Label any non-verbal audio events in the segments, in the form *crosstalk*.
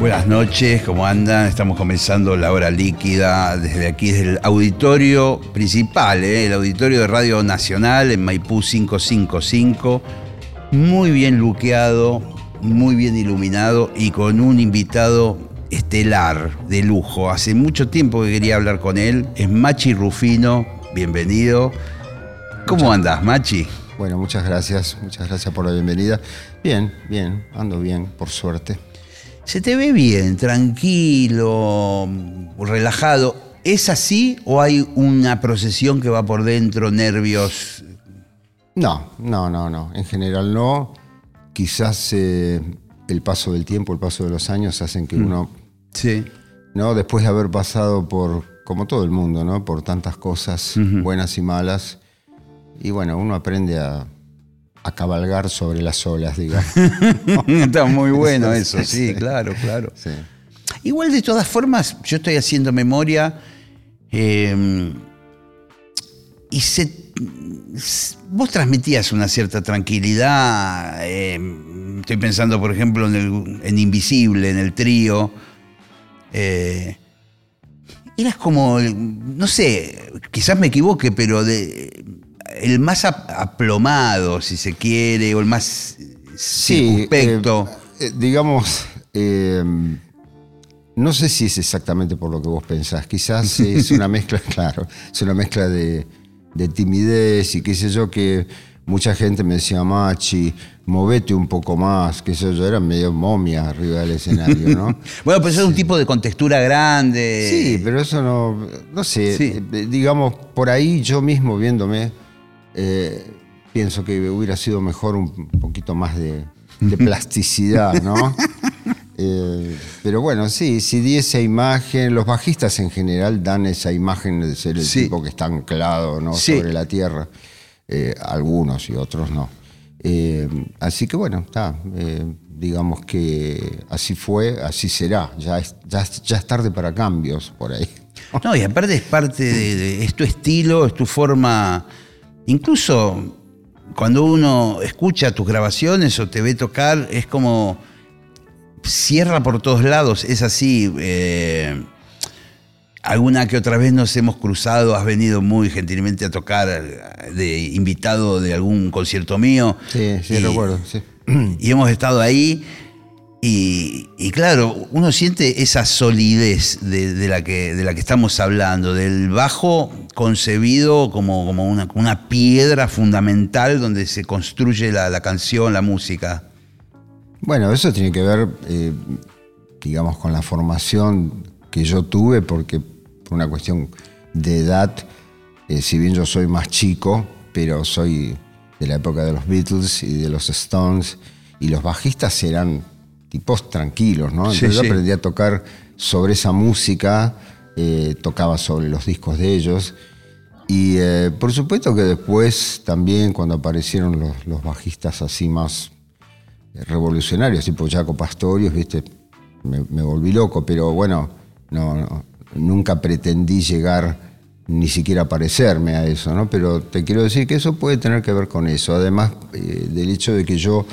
Buenas noches, ¿cómo andan? Estamos comenzando la hora líquida desde aquí, desde el auditorio principal, ¿eh? el auditorio de Radio Nacional en Maipú 555. Muy bien luqueado, muy bien iluminado y con un invitado estelar de lujo. Hace mucho tiempo que quería hablar con él. Es Machi Rufino, bienvenido. ¿Cómo andas, Machi? Bueno, muchas gracias, muchas gracias por la bienvenida. Bien, bien, ando bien, por suerte. Se te ve bien, tranquilo, relajado. ¿Es así o hay una procesión que va por dentro, nervios? No, no, no, no. En general no. Quizás eh, el paso del tiempo, el paso de los años hacen que uno, Sí. ¿no? Después de haber pasado por, como todo el mundo, ¿no? Por tantas cosas buenas y malas. Y bueno, uno aprende a, a cabalgar sobre las olas, digamos. *laughs* Está muy bueno eso, sí, claro, claro. Sí. Igual de todas formas, yo estoy haciendo memoria eh, y se, vos transmitías una cierta tranquilidad. eh, estoy pensando, por ejemplo, en, el- en Invisible, en el trío. eh, eras como, no sé, quizás me equivoque, pero de, el más ap- aplomado, si se quiere, o el más circunspecto. eh, eh, digamos, eh, no sé si es exactamente por lo que vos pensás. Quizás *laughs* es una mezcla, *laughs* claro, es una mezcla de, de timidez y qué sé yo, que mucha gente me decía, Machi, movete un poco más, qué sé yo, era medio momia arriba del escenario, ¿no? *laughs* Bueno, pues es un tipo de contextura grande. Sí, pero eso no, no sé, Sí. eh, digamos, por ahí yo mismo viéndome, eh, pienso que hubiera sido mejor un poquito más de, de plasticidad, ¿no? *laughs* Eh, pero bueno, sí, si di esa imagen, los bajistas en general dan esa imagen de ser el Sí. tipo que está anclado ¿no? Sí. sobre la tierra, eh, algunos y otros no. Eh, así que bueno, está, digamos que así fue, así será, ya es, ya, es- ya es tarde para cambios por ahí. No, y aparte es parte de, de- es tu estilo, es tu forma. Incluso cuando uno escucha tus grabaciones o te ve tocar, es como cierra por todos lados. Es así. eh, alguna que otra vez nos hemos cruzado, has venido muy gentilmente a tocar de invitado de algún concierto mío. Sí, sí, Y- recuerdo, sí. y hemos estado ahí y, claro, uno siente esa solidez de, la que, estamos hablando, del bajo concebido como, una, piedra fundamental donde se construye la, la canción, la música. Bueno, eso tiene que ver, eh, digamos, con la formación que yo tuve, porque por una cuestión de edad, eh, si bien yo soy más chico, pero soy de la época de los Beatles y de los Stones, y los bajistas eran tipos tranquilos, ¿no? Sí, Entonces yo sí. aprendí a tocar sobre esa música, eh, tocaba sobre los discos de ellos. Y eh, por supuesto que después también cuando aparecieron los, los bajistas así más revolucionarios, tipo Jaco Pastorius, ¿viste? Me, me volví loco, pero bueno, no, no, nunca pretendí llegar ni siquiera a parecerme a eso, ¿no? Pero te quiero decir que eso puede tener que ver con eso, además eh, del hecho de que yo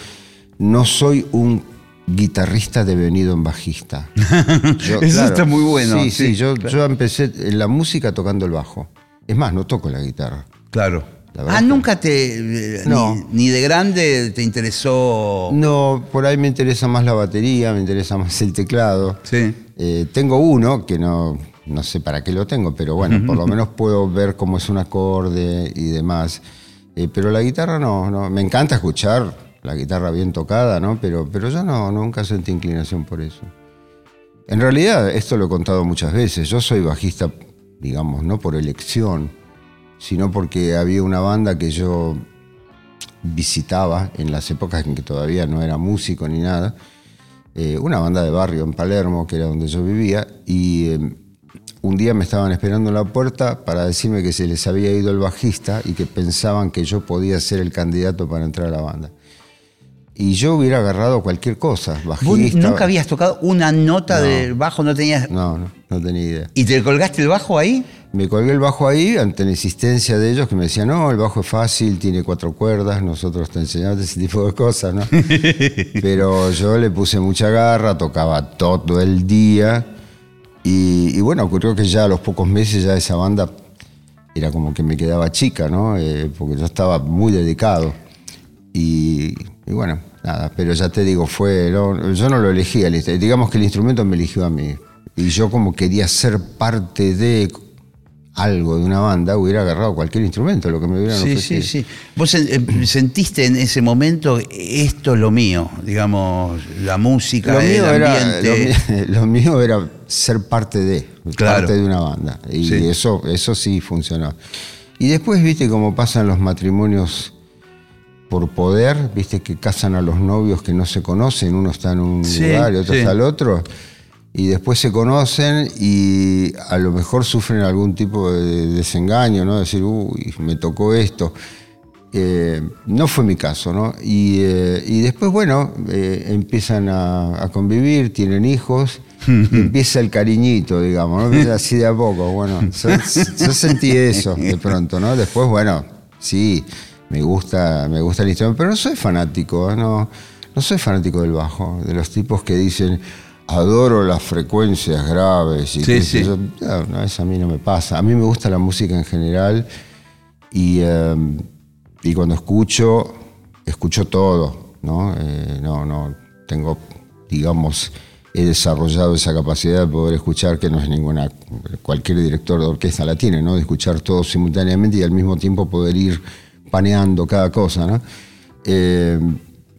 no soy un guitarrista devenido en bajista. *laughs* Yo, Eso está muy bueno, Sí, sí, sí, yo, claro. yo empecé en la música tocando el bajo. Es más, no toco la guitarra. Claro. La Ah, nunca te. eh, No. Ni, ni de grande te interesó. No, por ahí me interesa más la batería, me interesa más el teclado. Sí. Eh, tengo uno que no, no sé para qué lo tengo, pero bueno, por lo menos puedo ver cómo es un acorde y demás. Eh, pero la guitarra no, no, me encanta escuchar la guitarra bien tocada, ¿no? Pero, pero yo no, nunca sentí inclinación por eso. En realidad, esto lo he contado muchas veces, yo soy bajista, digamos, no por elección, sino porque había una banda que yo visitaba en las épocas en que todavía no era músico ni nada, eh, una banda de barrio en Palermo, que era donde yo vivía, y eh, un día me estaban esperando en la puerta para decirme que se les había ido el bajista y que pensaban que yo podía ser el candidato para entrar a la banda. Y yo hubiera agarrado cualquier cosa, ¿Vos bajista. nunca habías tocado una nota de bajo? ¿No tenías...? No, no, no tenía idea. ¿Y te colgaste el bajo ahí? Me colgué el bajo ahí ante la insistencia de ellos que me decían, no, el bajo es fácil, tiene cuatro cuerdas, nosotros te enseñamos ese tipo de cosas, ¿no? *laughs* Pero yo le puse mucha garra, tocaba todo el día y, y bueno, ocurrió que ya a los pocos meses ya esa banda era como que me quedaba chica, ¿no? Eh, porque yo estaba muy dedicado. Y, y bueno, nada, pero ya te digo, fue, no, yo no lo elegí, digamos que el instrumento me eligió a mí. Y yo como quería ser parte de algo de una banda, hubiera agarrado cualquier instrumento, lo que me hubieran Sí, ofrecido. sí, sí. ¿Vos eh, eh, sentiste en ese momento, esto es lo mío, digamos, la música, Lo el mío, era, ambiente? lo, mío, *laughs* lo mío era ser parte de, Claro. parte de una banda. Y Sí. eso, eso sí funcionó. Y después, viste cómo pasan los matrimonios por poder, viste que casan a los novios que no se conocen, uno está en un Sí, lugar y otro sí. está al otro, y después se conocen y a lo mejor sufren algún tipo de desengaño, ¿no? Decir, uy, me tocó esto. Eh, no fue mi caso, ¿no? Y, eh, y después, bueno, eh, empiezan a, a convivir, tienen hijos, *laughs* empieza el cariñito, digamos, ¿no? Empieza Así de a poco, bueno, yo, yo sentí eso de pronto, ¿no? Después, bueno, sí, me gusta, me gusta el instrumento, pero no soy fanático, ¿eh? no, no soy fanático del bajo, de los tipos que dicen, adoro las frecuencias graves y Sí, sí. yo. No, no, eso a mí no me pasa. A mí me gusta la música en general y, eh, y cuando escucho, escucho todo, ¿no? Eh, no, no, tengo, digamos, he desarrollado esa capacidad de poder escuchar que no es ninguna, cualquier director de orquesta la tiene, ¿no? De escuchar todo simultáneamente y al mismo tiempo poder ir paneando cada cosa, ¿no? Eh,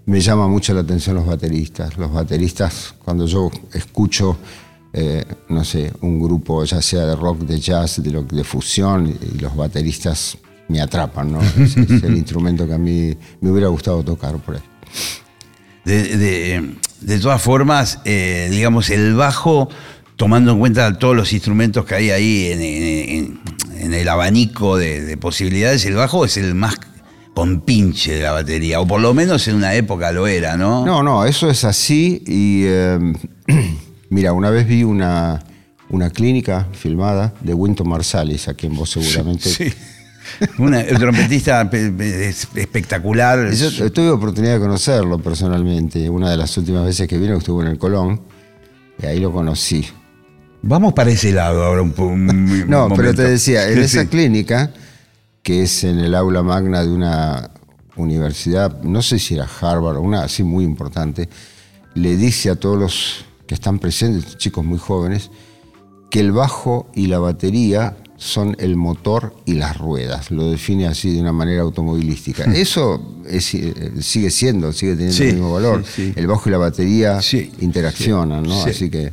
me llama mucho la atención los bateristas. Los bateristas, cuando yo escucho, eh, no sé, un grupo ya sea de rock, de jazz, de, lo- de fusión, y los bateristas me atrapan, ¿no? Es, es el *laughs* instrumento que a mí me hubiera gustado tocar por ahí. De, de- de todas formas, eh, digamos, el bajo, tomando en cuenta todos los instrumentos que hay ahí en, en- en el abanico de, de posibilidades, el bajo es el más compinche de la batería, o por lo menos en una época lo era, ¿no? No, no, eso es así y eh, *clears throat* mira, una vez vi una, una clínica filmada de Winton Marsalis, a quien vos seguramente... Sí. Una- un trompetista *laughs* pe- pe- es- espectacular. Yo tuve oportunidad de conocerlo personalmente, una de las últimas veces que vino estuvo en el Colón y ahí lo conocí. Vamos para ese lado ahora un, un *laughs* No, pero te decía, en esa clínica, que es en el aula magna de una universidad, no sé si era Harvard o una así muy importante, le dice a todos los que están presentes, chicos muy jóvenes, que el bajo y la batería son el motor y las ruedas. Lo define así de una manera automovilística. Eso es, eh, sigue siendo, sigue teniendo Sí, el mismo valor. sí, sí. El bajo y la batería Sí, interaccionan, ¿no? sí. Así que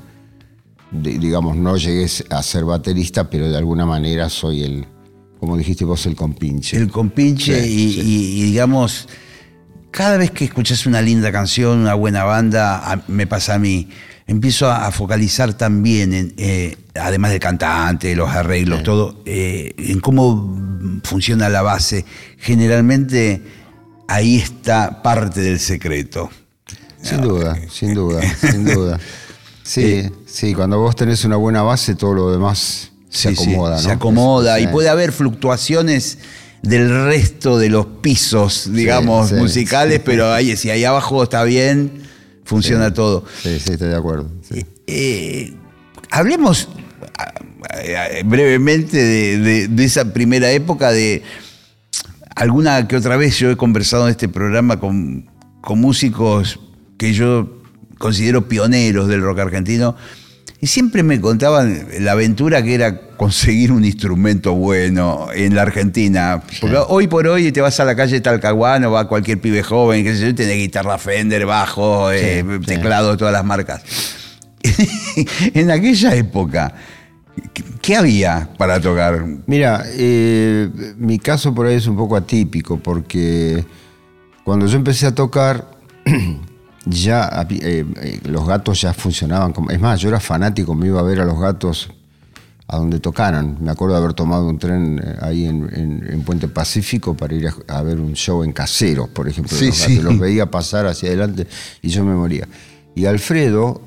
digamos, no llegué a ser baterista, pero de alguna manera soy el, como dijiste vos, el compinche. El compinche Sí, y, sí. y- y, digamos, cada vez que escuchas una linda canción, una buena banda, a- me pasa a mí, empiezo a, a focalizar también, en, eh, además del cantante, los arreglos, todo, eh, en cómo funciona la base. Generalmente ahí está parte del secreto. Sin duda, sin duda, sin duda. *laughs* Sí, sí, cuando vos tenés una buena base, todo lo demás se Sí, sí, acomoda, ¿no? Se acomoda y puede haber fluctuaciones del resto de los pisos, digamos, sí, musicales, pero ahí, si ahí abajo está bien, funciona todo. Sí, sí, estoy de acuerdo. sí. Eh, hablemos ah, ah, brevemente de, de- de esa primera época, de alguna que otra vez yo he conversado en este programa con, con músicos que yo considero pioneros del rock argentino. Y siempre me contaban la aventura que era conseguir un instrumento bueno en la Argentina. Porque hoy por hoy te vas a la calle Talcahuano, va cualquier pibe joven, que sé yo, tenés guitarra Fender, bajo, eh, sí. teclado de todas las marcas. *laughs* en aquella época, ¿qué- ¿qué había para tocar? Mira, eh, mi caso por ahí es un poco atípico porque cuando yo empecé a tocar, *clears throat* ya eh, eh, los gatos ya funcionaban como. Es más, yo era fanático, me iba a ver a los gatos a donde tocaran. Me acuerdo de haber tomado un tren eh, ahí en, en- en Puente Pacífico para ir a, a ver un show en Caseros, por ejemplo. Sí, los, sí. los veía pasar hacia adelante y yo me moría. Y Alfredo,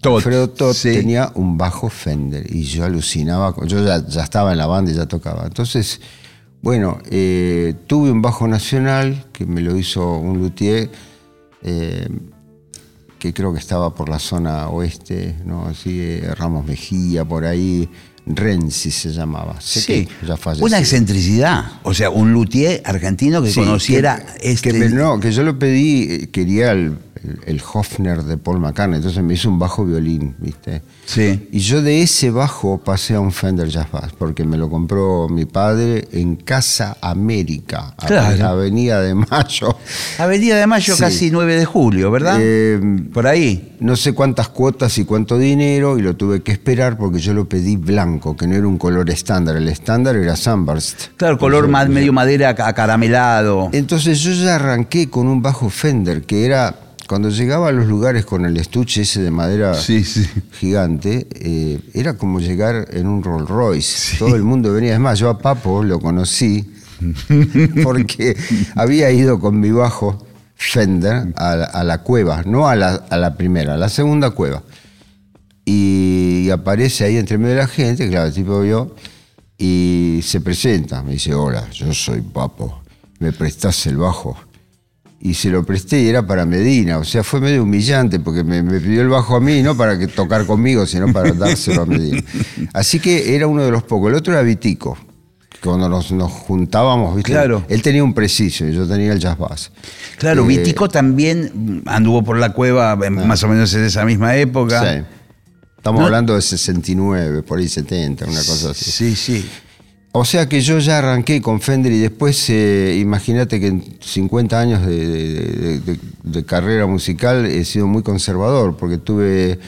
Todd, Alfredo sí. tenía un bajo Fender y yo alucinaba. Yo ya, ya estaba en la banda y ya tocaba. Entonces, bueno, eh, tuve un bajo nacional que me lo hizo un luthier. eh, que creo que estaba por la zona oeste, ¿no? Así, eh, Ramos Mejía, por ahí, Renzi se llamaba. Sé Sí, que ya falleció. una excentricidad. O sea, un luthier argentino que Sí, conociera que, este. que no, que yo lo pedí, eh, quería el, el- el Hofner de Paul McCartney, entonces me hizo un bajo violín, ¿viste? Sí. Y yo de ese bajo pasé a un Fender Jazz Bass, porque me lo compró mi padre en Casa América, a- Claro. Avenida de Mayo. Avenida de Mayo, Sí. casi 9 de julio, ¿verdad? Eh, Por ahí. no sé cuántas cuotas y cuánto dinero, y lo tuve que esperar porque yo lo pedí blanco, que no era un color estándar. El estándar era Sunburst. Claro, color más medio madera aca- acaramelado. Entonces yo ya arranqué con un bajo Fender, que era, cuando llegaba a los lugares con el estuche ese de madera Sí, sí. gigante, eh, era como llegar en un Rolls Royce. Todo el mundo venía. Es más, yo a Papo lo conocí *laughs* porque había ido con mi bajo Fender a, la- a la cueva, no a la, a la primera, a la segunda cueva. Y, aparece ahí entre medio de la gente, claro, el tipo vio, y se presenta, me dice, hola, yo soy Papo, ¿me prestás el bajo? Y se lo presté y era para Medina, o sea, fue medio humillante porque me, me pidió el bajo a mí, no para que tocar conmigo, sino para dárselo a Medina. Así que era uno de los pocos. El otro era Vitico. Cuando nos, nos juntábamos, ¿viste? Claro. Él tenía un preciso y yo tenía el jazz bass. Claro, Eh, Vitico también anduvo por la cueva en- más o menos en esa misma época. Sí. Estamos No- hablando de 69, por ahí 70, una cosa así. Sí, sí. O sea que yo ya arranqué con Fender y después, eh, imagínate que en 50 años de, de- carrera musical he sido muy conservador, porque tuve,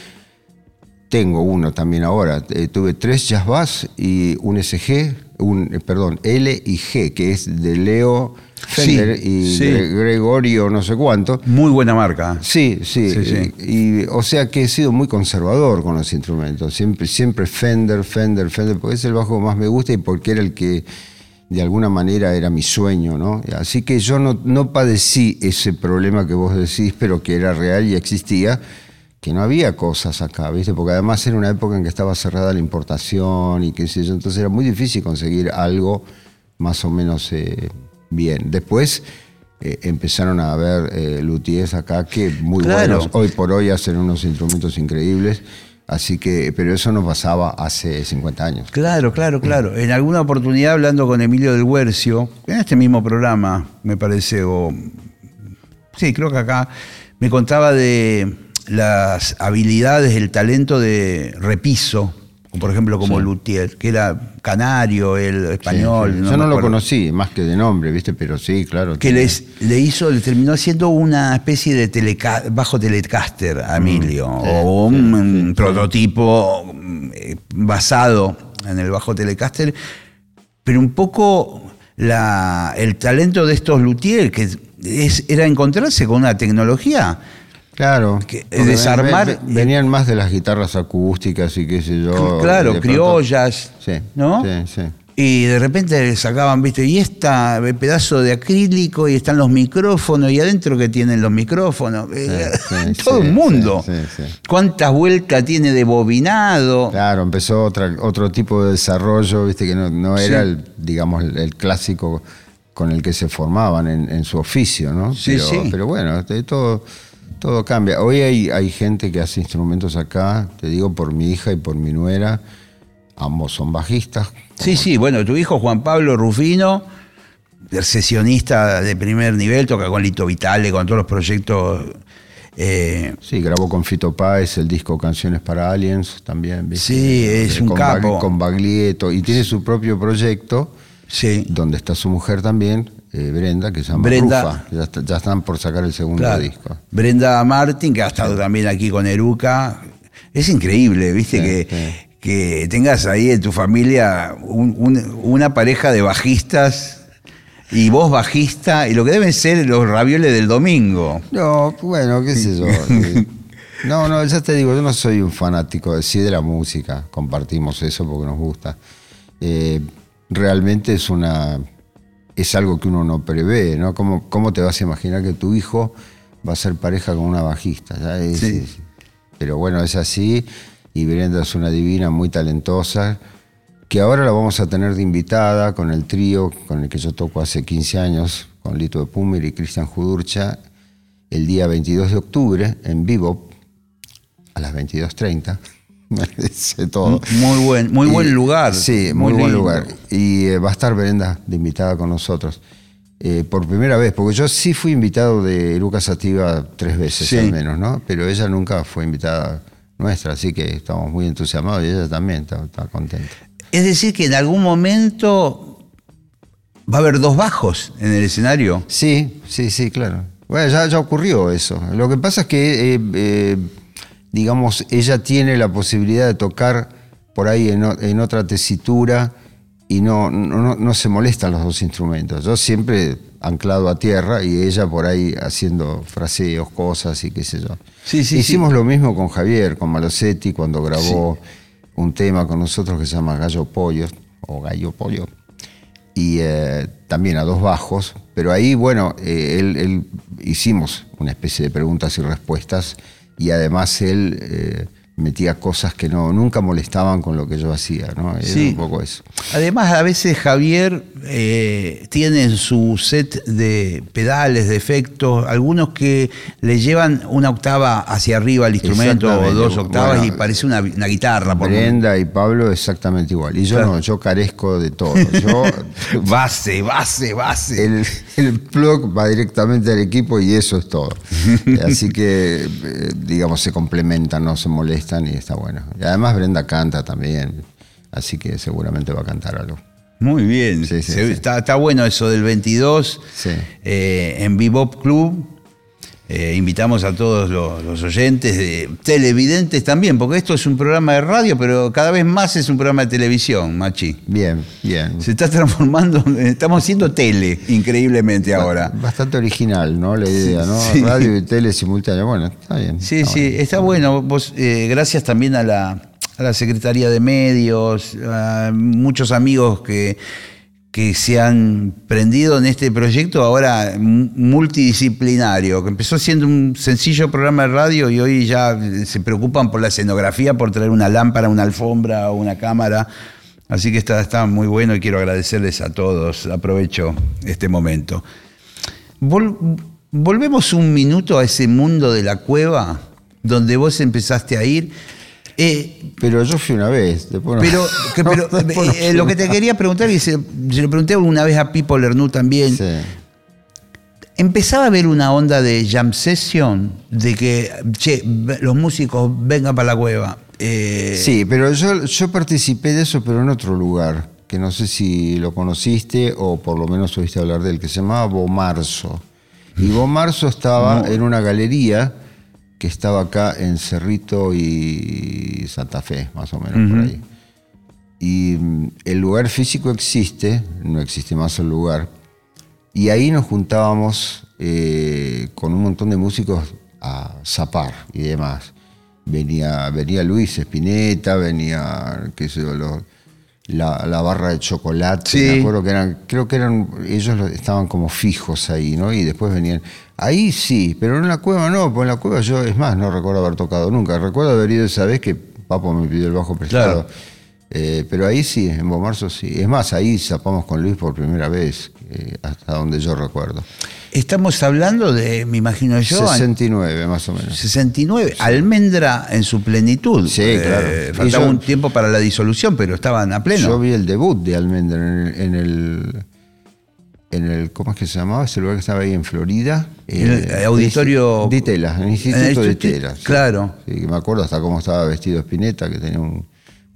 tengo uno también ahora, eh, tuve tres jazz bass y un SG, un, eh, perdón, L y G, que es de Leo Fender Sí, y sí. Gre- Gregorio no sé cuánto. Muy buena marca. Sí, sí. Sí, sí. eh, Y, o sea que he sido muy conservador con los instrumentos. Siempre, siempre Fender, Fender, Fender, porque es el bajo que más me gusta y porque era el que de alguna manera era mi sueño, ¿no? Así que yo no, no padecí ese problema que vos decís, pero que era real y existía, que no había cosas acá, ¿viste? Porque además era una época en que estaba cerrada la importación y qué sé yo, entonces era muy difícil conseguir algo más o menos eh, bien. Después eh, empezaron a haber eh, luthiers acá que muy Claro. buenos, hoy por hoy hacen unos instrumentos increíbles, así que, pero eso no pasaba hace 50 años. Claro, claro, claro. En alguna oportunidad hablando con Emilio del Huercio, en este mismo programa, me parece, o sí, creo que acá, me contaba de las habilidades, el talento de Repiso, por ejemplo como Sí. Luthier, que era canario, el español. Sí, sí. no Yo no lo conocí, más que de nombre, ¿viste? Pero sí, claro. que tiene- les, le hizo, le terminó haciendo una especie de teleca- bajo telecaster a Emilio, Mm, o un, prototipo eh, basado en el bajo telecaster, pero un poco la, el talento de estos luthiers, que es- era encontrarse con una tecnología. Claro. que desarmar- ven- ven- venían más de las guitarras acústicas y qué sé yo. claro, de criollas, Sí, ¿no? Sí, sí. Y de repente sacaban, viste, y esta pedazo de acrílico y están los micrófonos y adentro que tienen los micrófonos. Eh, *laughs* sí, Todo el mundo. sí, sí, sí. ¿Cuántas vueltas tiene de bobinado? Claro, empezó otra, otro tipo de desarrollo, viste, que no, no era el, digamos, el, clásico con el que se formaban en, en su oficio, ¿no? Sí, pero, sí. pero bueno, este, todo, todo cambia. Hoy hay, hay gente que hace instrumentos acá, te digo por mi hija y por mi nuera, ambos son bajistas. Sí, sí, bueno, tu hijo Juan Pablo Rufino, sesionista de primer nivel, toca con Lito Vitale, con todos los proyectos. eh, Sí, grabó con Fito Páez el disco Canciones para Aliens también. ¿viste? Sí, es Eh, un con capo. Bag- con Baglietto. Y tiene su propio proyecto, sí. donde está su mujer también, eh, Brenda, que se llama Brenda. Rufa. Ya, está- ya están por sacar el segundo Claro. disco. Brenda Martin, que ha estado también aquí con Eruca. Es increíble, viste, Sí, que, sí. que tengas ahí en tu familia un- un- una pareja de bajistas y vos bajista, y lo que deben ser los ravioles del domingo. No, bueno, qué sé yo. *laughs* No, no, ya te digo, yo no soy un fanático de sí de la música, compartimos eso porque nos gusta. Eh, realmente es una es algo que uno no prevé, ¿no? ¿Cómo, ¿Cómo, te vas a imaginar que tu hijo va a ser pareja con una bajista? sí. pero bueno, es así, y Brenda es una divina, muy talentosa, que ahora la vamos a tener de invitada con el trío con el que yo toco hace 15 años, con Lito de Pumer y Cristian Judurcha, el día 22 de octubre en vivo a las 22.30. *laughs* todo. Muy buen, muy buen lugar. Sí, muy, buen lugar. Y eh, va a estar Brenda de invitada con nosotros. Eh, por primera vez, porque yo sí fui invitado de Lucas Sativa tres veces al menos, ¿no? Pero ella nunca fue invitada nuestra, así que estamos muy entusiasmados y ella también está contenta. Es decir, que en algún momento va a haber dos bajos en el escenario. Sí, sí, sí, claro. Bueno, ya, ya ocurrió eso. Lo que pasa es que, eh, digamos, ella tiene la posibilidad de tocar por ahí en, otra tesitura y no, no, se molestan los dos instrumentos. Yo siempre anclado a tierra y ella por ahí haciendo fraseos, cosas y qué sé yo. Sí, sí, Hicimos lo mismo con Javier, con Malosetti, cuando grabó un tema con nosotros que se llama Gallo Pollo o Gallo Pollo y eh, también a dos bajos, pero ahí, bueno, eh, él, hicimos una especie de preguntas y respuestas y además él eh, metía cosas que no, nunca molestaban con lo que yo hacía, ¿no? sí. un poco eso. Además, a veces Javier eh, tiene en su set de pedales, de efectos, algunos que le llevan una octava hacia arriba al instrumento o dos octavas y parece una, guitarra. Por Brenda y Pablo exactamente igual. Y yo no, yo carezco de todo. Yo, *laughs* base, base, base. El, el plug va directamente al equipo y eso es todo. *laughs* Así que, eh, digamos, se complementan, no se molestan y está bueno. Y además Brenda canta también, así que seguramente va a cantar algo. Muy bien, Está, bueno eso del 22 eh, en Bebop Club. Eh, invitamos a todos los, oyentes, de, televidentes también, porque esto es un programa de radio, pero cada vez más es un programa de televisión, Machi. Bien, bien. Se está transformando, *laughs* estamos haciendo tele, increíblemente ahora. Bastante original, ¿no? La idea, ¿no? Radio y tele simultánea. Bueno, está bien. Sí, sí, está bueno. Vos, eh, gracias también a la, a la Secretaría de Medios, a muchos amigos que que se han prendido en este proyecto ahora multidisciplinario, que empezó siendo un sencillo programa de radio y hoy ya se preocupan por la escenografía, por traer una lámpara, una alfombra o una cámara. Así que está, está muy bueno y quiero agradecerles a todos. Aprovecho este momento. volvemos un minuto a ese mundo de la cueva donde vos empezaste a ir. Eh, pero yo fui una vez. pero, eh, lo que te quería preguntar, y se, lo pregunté una vez a Pipo Lernu también. Empezaba a haber una onda de jam session, de que, che, los músicos vengan para la cueva. Eh, sí, pero yo, yo participé de eso, pero en otro lugar, que no sé si lo conociste o por lo menos oíste hablar de él, que se llamaba Bomarzo. Y Bomarzo estaba en una galería que estaba acá en Cerrito y Santa Fe, más o menos por ahí. Y mm, el lugar físico existe, no existe más el lugar. Y ahí nos juntábamos eh, con un montón de músicos a zapar y demás. Venía, venía Luis Espineta, venía, qué sé yo, la, barra de chocolate, me acuerdo que eran, creo que eran, ellos estaban como fijos ahí, ¿no? Y después venían, ahí sí, pero en la cueva no, pues en la cueva yo, es más, no recuerdo haber tocado nunca, recuerdo haber ido esa vez que Papo me pidió el bajo prestado. Eh, pero ahí sí, en Bomarzo sí. Es más, ahí zapamos con Luis por primera vez, eh, hasta donde yo recuerdo. Estamos hablando de, me imagino yo. 69, más o menos. 69. Almendra en su plenitud. Sí, eh, claro. faltaba un tiempo para la disolución, pero estaban a pleno. Yo vi el debut de Almendra en el, en el. ¿Cómo es que se llamaba? Ese lugar que estaba ahí en Florida. El, auditorio. De Telas, el Instituto de Telas. Claro. Sí, me acuerdo hasta cómo estaba vestido Spinetta, que tenía un,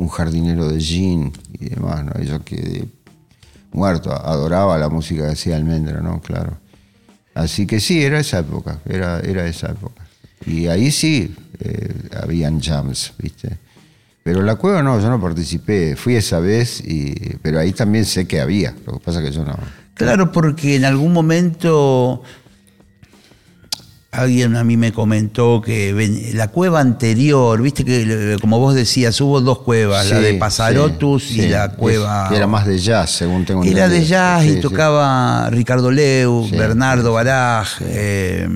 jardinero de jean y demás, ¿no? yo quedé muerto, adoraba la música que hacía Almendra, ¿no? Claro. Así que sí, era esa época, era, era esa época. Y ahí sí eh, habían jams, ¿viste? Pero en la cueva no, yo no participé, fui esa vez, y, pero ahí también sé que había, lo que pasa que yo no. Claro, porque en algún momento alguien a mí me comentó que la cueva anterior, viste que como vos decías, hubo dos cuevas, la de Pasarotus sí, y sí. la cueva... que era más de jazz, según tengo Era de entendido. jazz y tocaba Ricardo Leu. Bernardo Baraj, eh,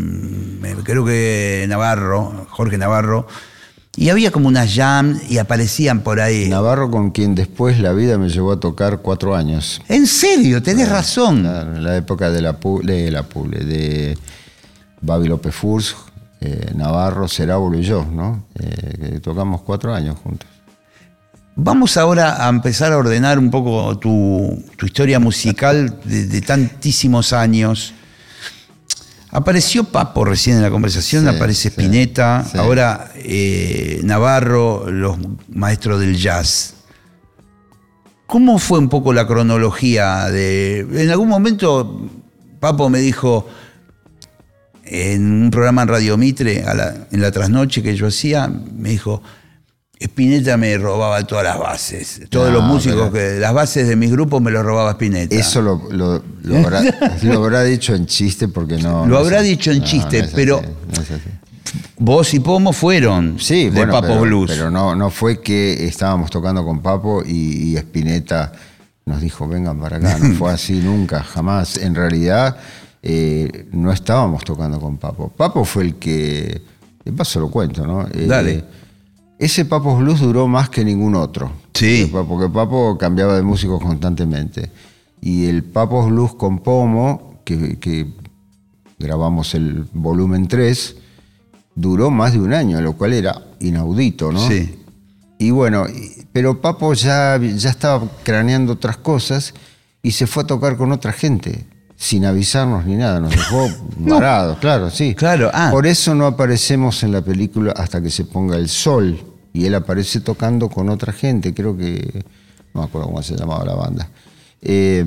creo que Navarro, Jorge Navarro. Y había como unas jam y aparecían por ahí. Navarro con quien después la vida me llevó a tocar cuatro años. En serio, tenés razón. En la época de la, pu- de la Pule, de Babi López Furs, eh, Navarro, Cerábulo y yo, ¿no? Eh, que tocamos cuatro años juntos. Vamos ahora a empezar a ordenar un poco tu, tu historia musical de, de tantísimos años. Apareció Papo recién en la conversación, Sí, aparece sí, Spinetta, sí. ahora eh, Navarro, los maestros del jazz. ¿Cómo fue un poco la cronología de... En algún momento Papo me dijo, en un programa en Radio Mitre, a la- en la trasnoche que yo hacía, me dijo, Spinetta me robaba todas las bases. Todos No, los músicos, pero- que las bases de mis grupos me los robaba Spinetta. Eso lo, lo- lo habrá, *laughs* lo habrá dicho en chiste porque no. Lo no habrá es- dicho en no, chiste, así, pero-. Vos y Pomo fueron Sí, de bueno, Papo pero, Blues. pero no, no fue que estábamos tocando con Papo y, y Spinetta nos dijo, vengan para acá. No fue *laughs* así nunca, jamás. En realidad, eh, no estábamos tocando con Papo. Papo fue el que. De paso lo cuento, ¿no? Eh, Dale. Ese Papo Blues duró más que ningún otro. Sí. Porque Papo cambiaba de músicos constantemente. Y el Papo Blues con Pomo, que, que grabamos el volumen 3, duró más de un año, lo cual era inaudito, ¿no? Sí. Y bueno, pero Papo ya, ya estaba craneando otras cosas y se fue a tocar con otra gente, sin avisarnos ni nada, nos dejó *laughs* varados, claro, sí. Claro, ah. Por eso no aparecemos en la película hasta que se ponga el sol y él aparece tocando con otra gente, creo que, no me acuerdo cómo se llamaba la banda. Eh,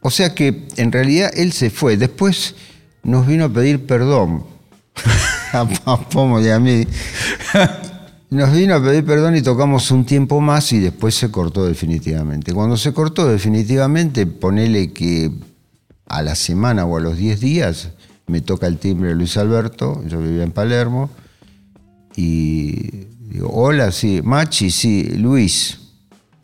o sea que en realidad él se fue, después nos vino a pedir perdón *laughs* a Pomo y a mí. Nos vino a pedir perdón y tocamos un tiempo más y después se cortó definitivamente. Cuando se cortó definitivamente, ponele que a la semana o a los 10 días me toca el timbre Luis Alberto, yo vivía en Palermo, y digo, hola, sí, Machi, sí, Luis.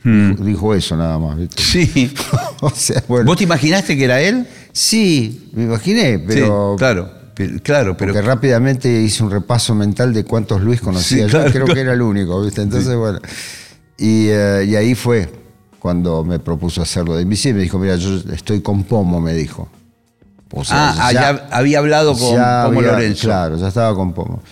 Dijo, dijo eso nada más. ¿viste? Sí. *laughs* o sea, bueno. ¿Vos te imaginaste que era él? Sí, me imaginé, pero Sí, claro, pero- claro, pero porque rápidamente hice un repaso mental de cuántos Luis conocía. Sí, Yo creo claro. que era el único, ¿viste? Entonces, bueno. Y, eh, y ahí fue cuando me propuso hacerlo de Invisible. Me dijo, mira, yo estoy con Pomo, me dijo. O ah, ah, ya, había hablado con Pomo había- Lorenzo. Claro, ya estaba con Pomo.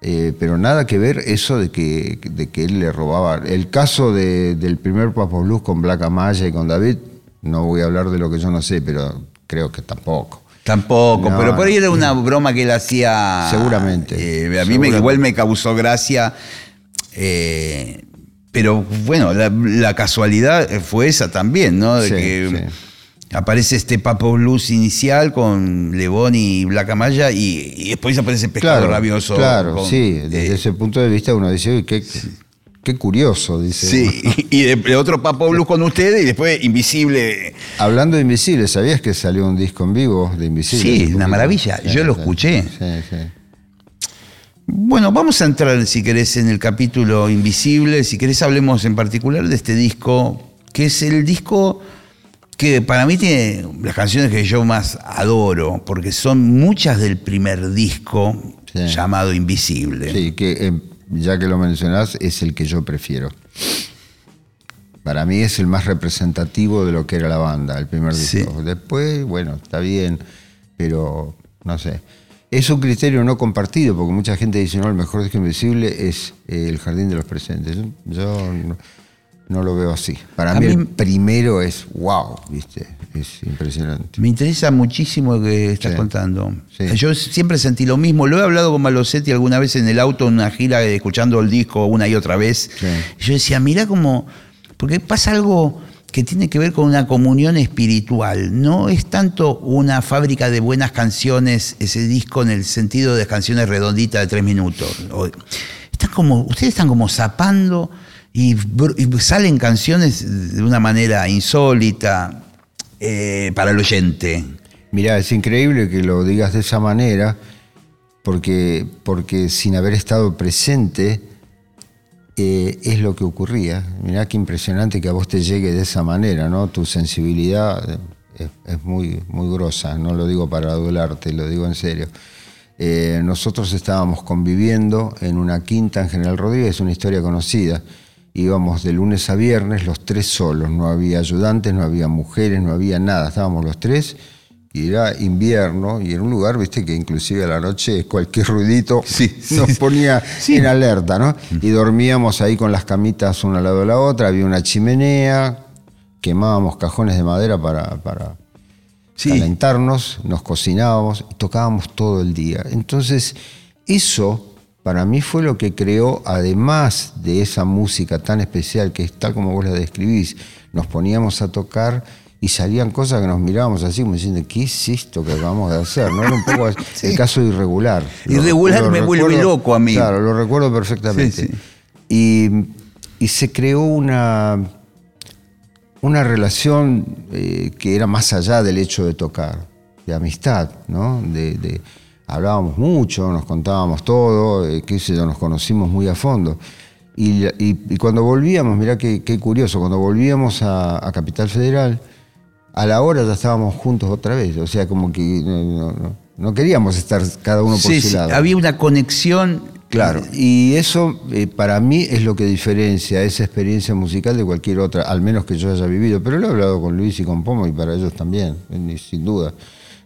Eh, pero nada que ver eso de que, de que él le robaba. El caso de- del primer Papo Blues con Black Amaya y con David, no voy a hablar de lo que yo no sé, pero creo que tampoco. Tampoco, No, pero por ahí era una broma que él hacía. Seguramente, eh, a mí me, igual me causó gracia. eh, pero bueno, la, la casualidad fue esa también, ¿no? De Sí, que sí. aparece este Papo Blues inicial con Lebón y Black Amaya y, y después aparece Pescado Claro, Rabioso. claro, con- sí. Desde eh, ese punto de vista uno dice, uy, qué, qué curioso, dice. Sí, y y de, de otro Papo Blues con ustedes y después Invisible. Hablando de Invisible, ¿sabías que salió un disco en vivo de Invisible? Sí, una maravilla. Yo lo escuché. Sí, sí. Bueno, vamos a entrar, si querés, en el capítulo Invisible. Si querés, hablemos en particular de este disco, que es el disco que para mí tiene las canciones que yo más adoro, porque son muchas del primer disco Sí. llamado Invisible. Sí, que eh, ya que lo mencionás, es el que yo prefiero. Para mí es el más representativo de lo que era la banda, el primer Sí. disco. Después, bueno, está bien, pero no sé. Es un criterio no compartido, porque mucha gente dice, no, el mejor disco invisible es eh, El Jardín de los Presentes. Yo, no, no lo veo así. Para mí, mí- el primero es wow, ¿viste? Es impresionante. Me interesa muchísimo lo que estás Sí. contando. Sí. Yo siempre sentí lo mismo. Lo he hablado con Malosetti alguna vez en el auto, en una gira, escuchando el disco una y otra vez. Sí. Yo decía, mira cómo. Porque pasa algo que tiene que ver con una comunión espiritual. No es tanto una fábrica de buenas canciones, ese disco, en el sentido de canciones redonditas de tres minutos. Están como, ustedes están como zapando y salen canciones de una manera insólita. eh, para el oyente? Mirá, es increíble que lo digas de esa manera, porque, porque sin haber estado presente eh, es lo que ocurría. Mirá qué impresionante que a vos te llegue de esa manera, ¿no? Tu sensibilidad es, muy, muy grosa, no lo digo para adularte, lo digo en serio. Eh, nosotros estábamos conviviendo en una quinta en General Rodríguez, una historia conocida. Íbamos de lunes a viernes los tres solos, no había ayudantes, no había mujeres, no había nada, estábamos los tres y era invierno y en un lugar, viste, que inclusive a la noche cualquier ruidito *laughs* *laughs* nos ponía en alerta, ¿no? Y dormíamos ahí con las camitas una al lado de la otra, había una chimenea, quemábamos cajones de madera para, para calentarnos, nos cocinábamos y tocábamos todo el día. Entonces, eso para mí fue lo que creó, además de esa música tan especial que es tal como vos la describís, nos poníamos a tocar y salían cosas que nos mirábamos así como diciendo, ¿qué es esto que acabamos de hacer? ¿No? Era un poco *laughs* el caso irregular. Irregular me vuelve loco a mí. Claro, lo recuerdo perfectamente. y, y se creó una una relación eh, que era más allá del hecho de tocar, de amistad, ¿no? De, hablábamos mucho, nos contábamos todo, eh, qué sé yo, nos conocimos muy a fondo. Y, cuando volvíamos, mirá qué, curioso, cuando volvíamos a, Capital Federal, a la hora ya estábamos juntos otra vez, o sea, como que no, queríamos estar cada uno por su lado. había una conexión Claro, y eso eh, para mí es lo que diferencia esa experiencia musical de cualquier otra, al menos que yo haya vivido. Pero lo he hablado con Luis y con Pomo y para ellos también, sin duda,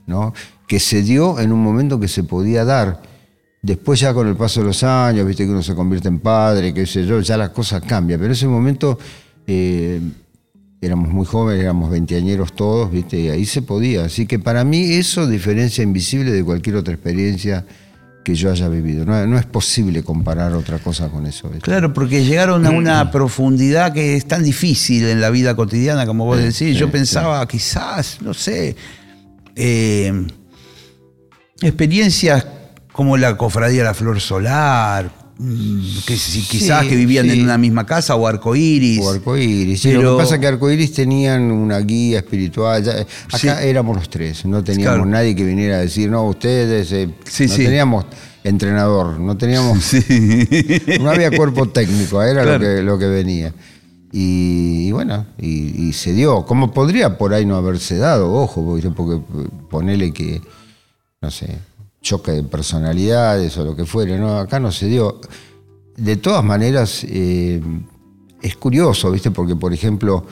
¿no? Que se dio en un momento que se podía dar. Después ya con el paso de los años, viste que uno se convierte en padre, qué sé yo, ya las cosas cambian. Pero ese momento eh, éramos muy jóvenes, éramos veinteañeros todos, viste, y ahí se podía. Así que para mí eso diferencia invisible de cualquier otra experiencia que yo haya vivido. No, es posible comparar otra cosa con eso. Claro, porque llegaron a una *clears throat* profundidad que es tan difícil en la vida cotidiana, como vos decís. yo pensaba, quizás, no sé, eh, experiencias como la cofradía de la flor solar, Mm, que quizás que vivían en una misma casa o arcoíris. O arcoíris. Pero... Lo que pasa es que arcoíris tenían una guía espiritual. acá éramos los tres, no teníamos nadie que viniera a decir, no, ustedes. Eh, no teníamos entrenador, no teníamos. *laughs* no había cuerpo técnico, era lo, que, lo que venía. Y, bueno, y, se dio. Como podría por ahí no haberse dado, ojo, porque, porque ponele que, no sé, choque de personalidades o lo que fuere, ¿no? Acá no se dio. De todas maneras, eh, es curioso, ¿viste? Porque, por ejemplo,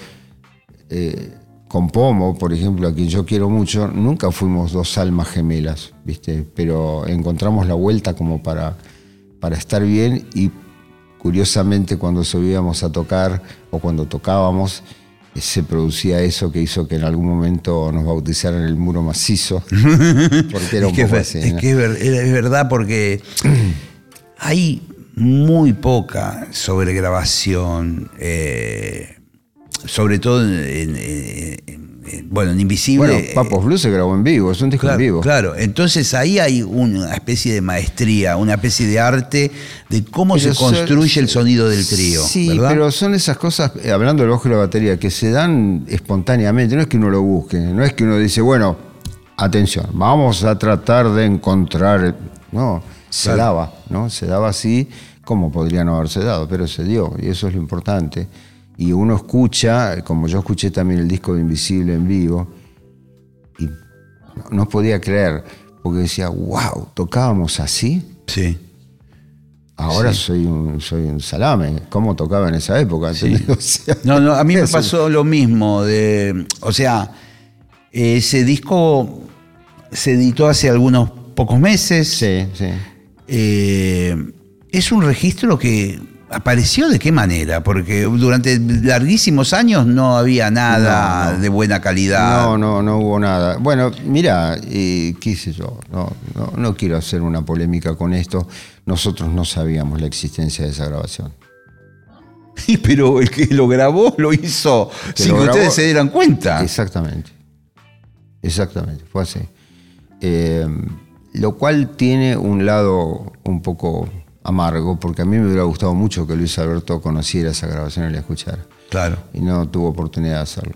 eh, con Pomo, por ejemplo, a quien yo quiero mucho, nunca fuimos dos almas gemelas, ¿viste? Pero encontramos la vuelta como para, para estar bien y curiosamente cuando subíamos a tocar o cuando tocábamos, se producía eso que hizo que en algún momento nos bautizaran el muro macizo. *laughs* Porque era un es, así, es que es, verdad porque *clears throat* hay muy poca sobregrabación, eh, sobre todo en, bueno, en Invisible. Bueno, Papos Blues se grabó en vivo, es un disco en vivo. Claro, entonces ahí hay una especie de maestría, una especie de arte de cómo se construye el sonido del trío. Sí, pero son esas cosas, eh, hablando del ojo de la batería, que se dan espontáneamente, no es que uno lo busque, no es que uno dice, bueno, atención, vamos a tratar de encontrar. No, se daba, ¿no? Se daba así como podría no haberse dado, pero se dio, y eso es lo importante y uno escucha, como yo escuché también el disco de Invisible en vivo, y no podía creer, porque decía, wow, tocábamos así. Sí. Ahora soy un soy un salame. ¿Cómo tocaba en esa época? *laughs* no, no, a mí me pasó lo mismo. De, o sea, ese disco se editó hace algunos pocos meses. Sí, sí. Eh, es un registro que ¿Apareció de qué manera? Porque durante larguísimos años no había nada de buena calidad. No, no, no hubo nada. Bueno, mira, qué sé yo, no, no, quiero hacer una polémica con esto. Nosotros no sabíamos la existencia de esa grabación. *laughs* Pero el que lo grabó lo hizo sin que ustedes se dieran cuenta. Exactamente. Exactamente, fue así. Eh, lo cual tiene un lado un poco amargo, porque a mí me hubiera gustado mucho que Luis Alberto conociera esa grabación y la escuchara. Claro. Y no tuvo oportunidad de hacerlo.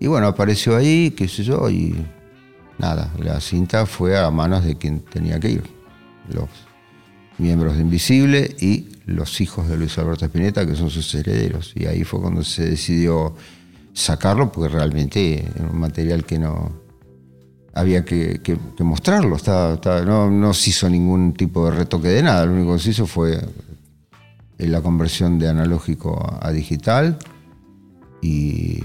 Y bueno, apareció ahí, qué sé yo, y nada, la cinta fue a manos de quien tenía que ir. Los miembros de Invisible y los hijos de Luis Alberto Spinetta, que son sus herederos. Y ahí fue cuando se decidió sacarlo, porque realmente era un material que no había que, que- que mostrarlo. Estaba- estaba- no, no se hizo ningún tipo de retoque de nada, lo único que se hizo fue la conversión de analógico a- digital y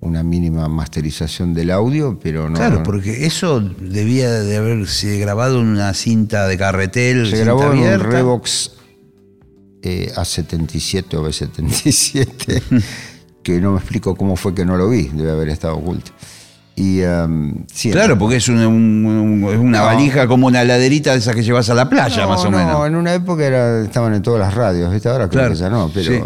una mínima masterización del audio, pero no. claro, porque eso debía de haberse grabado en una cinta de carretel. Se grabó en un. Revox eh, A77 o B77, *laughs* que no me explico cómo fue que no lo vi, debe haber estado oculto. Y um, sí, Claro, porque es una, un- un- es una No. valija como una laderita de esa que llevas a la playa, no, más o no, menos. en una época era- estaban en todas las radios, ¿viste? ahora creo Claro, que ya no, pero sí.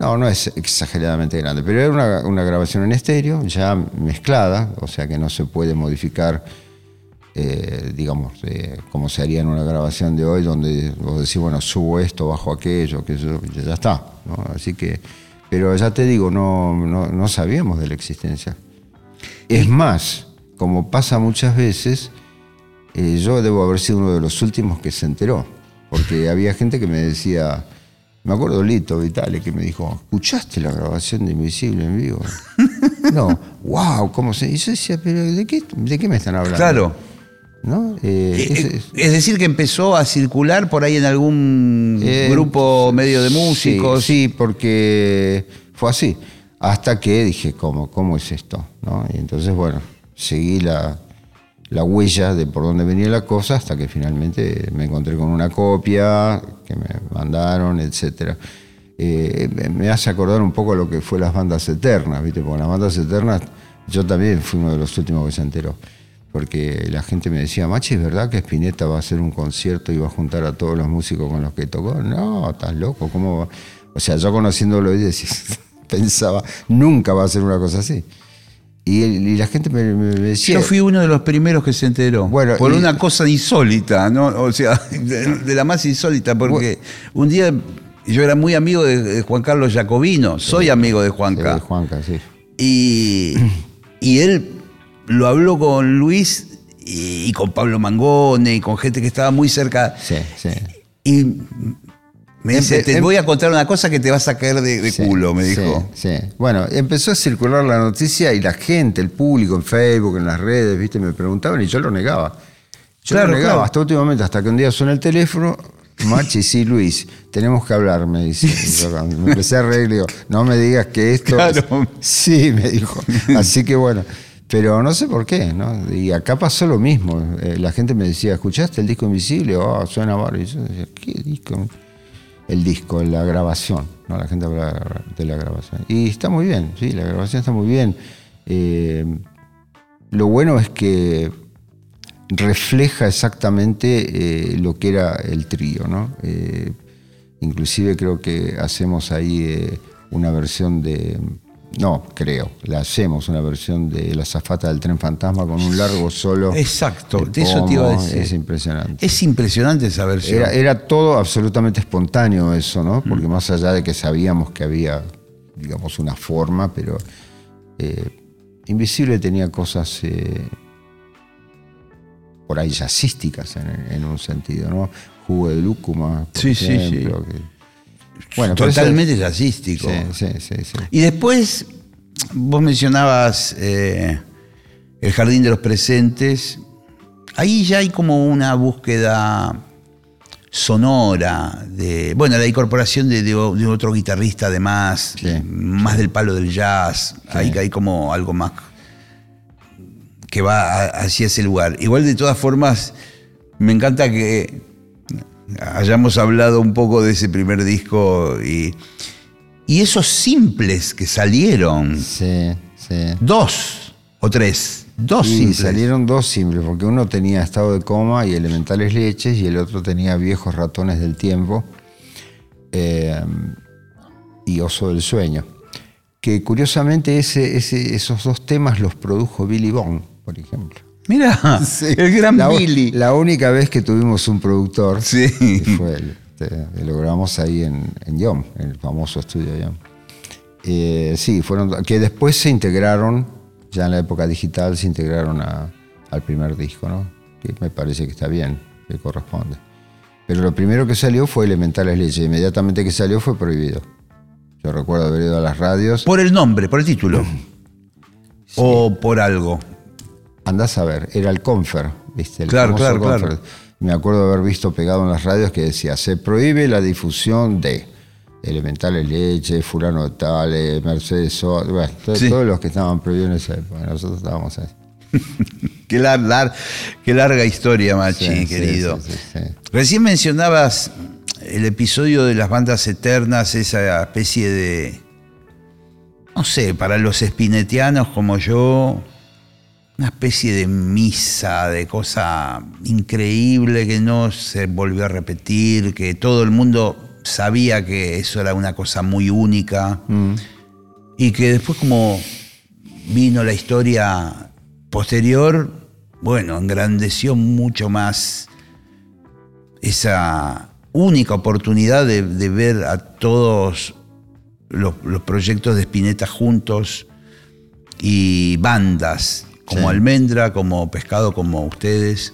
no, no es exageradamente grande, pero era una, una grabación en estéreo, ya mezclada, o sea que no se puede modificar, eh, digamos, eh, como se haría en una grabación de hoy, donde vos decís, bueno, subo esto, bajo aquello, que eso, ya ya está, ¿no? Así que, pero ya te digo, no, no, no sabíamos de la existencia. Es más, como pasa muchas veces, eh, yo debo haber sido uno de los últimos que se enteró, porque *laughs* había gente que me decía, me acuerdo Lito Vitale que me dijo, ¿escuchaste la grabación de Invisible en vivo? *laughs* no, wow, ¿cómo se? Y yo decía, pero ¿de qué, de qué me están hablando? Claro. ¿No? Eh, Eh, es- es- Es decir, que empezó a circular por ahí en algún Eh, grupo medio de sí, músicos. Sí, porque fue así. Hasta que dije, ¿cómo, cómo es esto? ¿No? Y entonces, bueno, seguí la, la huella de por dónde venía la cosa hasta que finalmente me encontré con una copia que me mandaron, etc. me hace acordar un poco lo que fue las bandas eternas, ¿viste? Porque las bandas eternas, yo también fui uno de los últimos que se enteró. Porque la gente me decía, Machi, ¿es verdad que Spinetta va a hacer un concierto y va a juntar a todos los músicos con los que tocó? No, estás loco, ¿cómo va? O sea, yo conociéndolo y decís, *laughs* pensaba, nunca va a hacer una cosa así. Y, la gente me, me decía... Yo fui uno de los primeros que se enteró. Bueno, por y- una cosa insólita, ¿no? O sea, de, de la más insólita, porque un día yo era muy amigo de, de Juan Carlos Jacobino, soy amigo de Sí, Juanca. Juanca, sí. Y, y él lo habló con Luis y, y con Pablo Mangone y con gente que estaba muy cerca. Sí, sí. Y me dice, Empe- te em- voy a contar una cosa que te vas a caer de, de Sí, culo, me sí, dijo. Sí, Bueno, empezó a circular la noticia y la gente, el público en Facebook, en las redes, viste, me preguntaban y yo lo negaba. Yo Claro, lo negaba claro. hasta últimamente, hasta que un día suena el teléfono, Machi, sí, Luis, tenemos que hablar, me dice. *laughs* Yo me empecé a reír, le digo, no me digas que esto. Claro. Sí, me dijo. Así que bueno. Pero no sé por qué, ¿no? Y acá pasó lo mismo. Eh, la gente me decía, ¿escuchaste el disco invisible? Oh, suena bárbaro. Y yo decía, ¿qué disco? El disco, la grabación, ¿no? La gente habla de la grabación. Y está muy bien, sí, la grabación está muy bien. Eh, lo bueno es que refleja exactamente eh, lo que era el trío, ¿no? Eh, inclusive creo que hacemos ahí una versión de... No, creo, la hacemos una versión de La zafata del tren fantasma con un largo solo. Exacto, de eso te iba a decir. Es impresionante. Es impresionante esa versión. Era, era todo absolutamente espontáneo eso, ¿no? Porque más allá de que sabíamos que había, digamos, una forma, pero eh, Invisible tenía cosas eh, por ahí jazzísticas en, en un sentido, ¿no? Jugo de lúcuma, por Sí, sí, sí. ejemplo. Bueno, Totalmente jazzístico. Sí, sí, sí, sí. Y después, vos mencionabas eh, el jardín de los presentes. Ahí ya hay como una búsqueda sonora de, bueno, la incorporación de, de o- de otro guitarrista además, Sí, más del palo del jazz. Ahí hay como algo más que va hacia ese lugar. Igual de todas formas, me encanta que hayamos hablado un poco de ese primer disco y, y esos simples que salieron, Sí, sí. dos o tres, dos Sí, simples. salieron dos simples, porque uno tenía estado de coma y elementales leches, y el otro tenía viejos ratones del tiempo eh, y oso del sueño. Que curiosamente ese, ese- esos dos temas los produjo Billy Bond, por ejemplo. Mira, *laughs* el gran la, Billy. La única vez que tuvimos un productor Sí. fue el, este, lo grabamos ahí en, en Yom, en el famoso estudio Yom. Eh, sí, fueron que después se integraron ya en la época digital se integraron al primer disco, ¿no? que me parece que está bien, que corresponde. Pero lo primero que salió fue Elementales Leyes, inmediatamente que salió fue prohibido. Yo recuerdo haber ido a las radios. Por el nombre, por el título. *clears throat* O por algo. Andás a ver, era el Confer, ¿viste? El claro, claro, claro. Me acuerdo de haber visto pegado en las radios que decía, se prohíbe la difusión de elementales leche, fulano tal, eh, Mercedes, bueno, todos los que estaban prohibidos en esa época. Nosotros estábamos ahí. *laughs* qué, qué, larga historia, Machi, querido. Recién mencionabas el episodio de las bandas eternas, esa especie de, no sé, para los espinetianos como yo, una especie de misa, de cosa increíble que no se volvió a repetir, que todo el mundo sabía que eso era una cosa muy única mm. y que después como vino la historia posterior, bueno, engrandeció mucho más esa única oportunidad de, ver a todos los, proyectos de Spinetta juntos y bandas como Almendra, como Pescado, como ustedes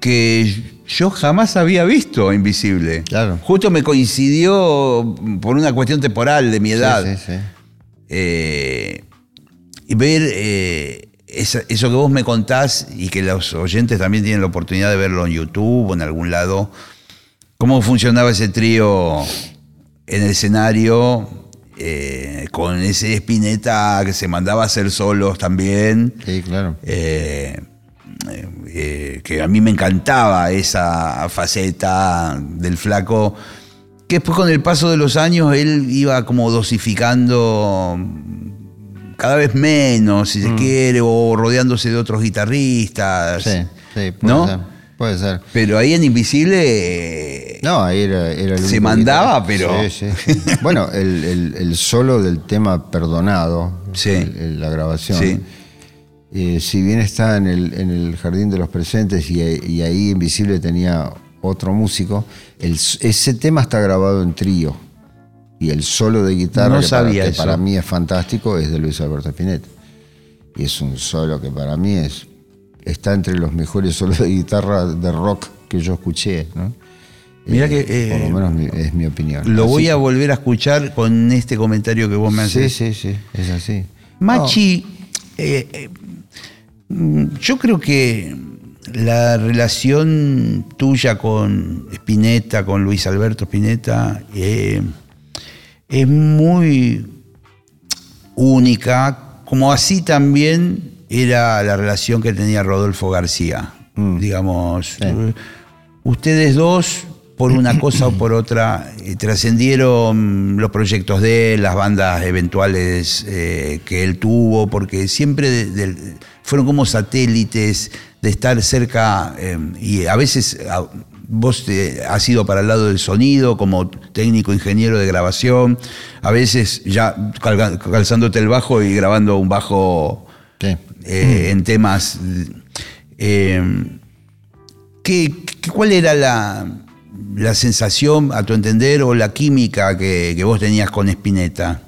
que yo jamás había visto Invisible. Claro. Justo me coincidió por una cuestión temporal de mi edad. Sí, sí, eh, y ver eh, eso que vos me contás y que los oyentes también tienen la oportunidad de verlo en YouTube o en algún lado, cómo funcionaba ese trío en el escenario, eh, con ese espineta que se mandaba a hacer solos también. Sí, claro. Eh, que a mí me encantaba esa faceta del flaco, que después con el paso de los años él iba como dosificando cada vez menos, si se mm. quiere, o rodeándose de otros guitarristas. Sí, sí, ¿no? ser. Puede ser. Pero ahí en Invisible. No, ahí era, el Se mandaba, pero. Sí, sí. *laughs* bueno, el, solo del tema Perdonado, la grabación eh, si bien está en el, Jardín de los Presentes y, ahí Invisible tenía otro músico, ese tema está grabado en trío. Y el solo de guitarra, que, para, mí es fantástico, es de Luis Alberto Spinetta. Y es un solo que para mí es, está entre los mejores solos de guitarra de rock que yo escuché. Mira que. por lo eh, menos es mi opinión. Lo voy a volver a escuchar con este comentario que vos me haces. Sí, sí, sí, es así. Machi, eh, Mm, yo creo que la relación tuya con Spinetta, con Luis Alberto Spinetta, eh, es muy única, como así también era la relación que tenía Rodolfo García. Mm. Digamos, ustedes dos por una cosa o por otra, eh, trascendieron los proyectos de él, las bandas eventuales eh, que él tuvo, porque siempre fueron como satélites de estar cerca eh, y a veces vos has ido para el lado del sonido como técnico ingeniero de grabación, a veces ya calzándote el bajo y grabando un bajo en temas. ¿qué, ¿Cuál era la, la sensación, a tu entender, o la química que, vos tenías con Spinetta?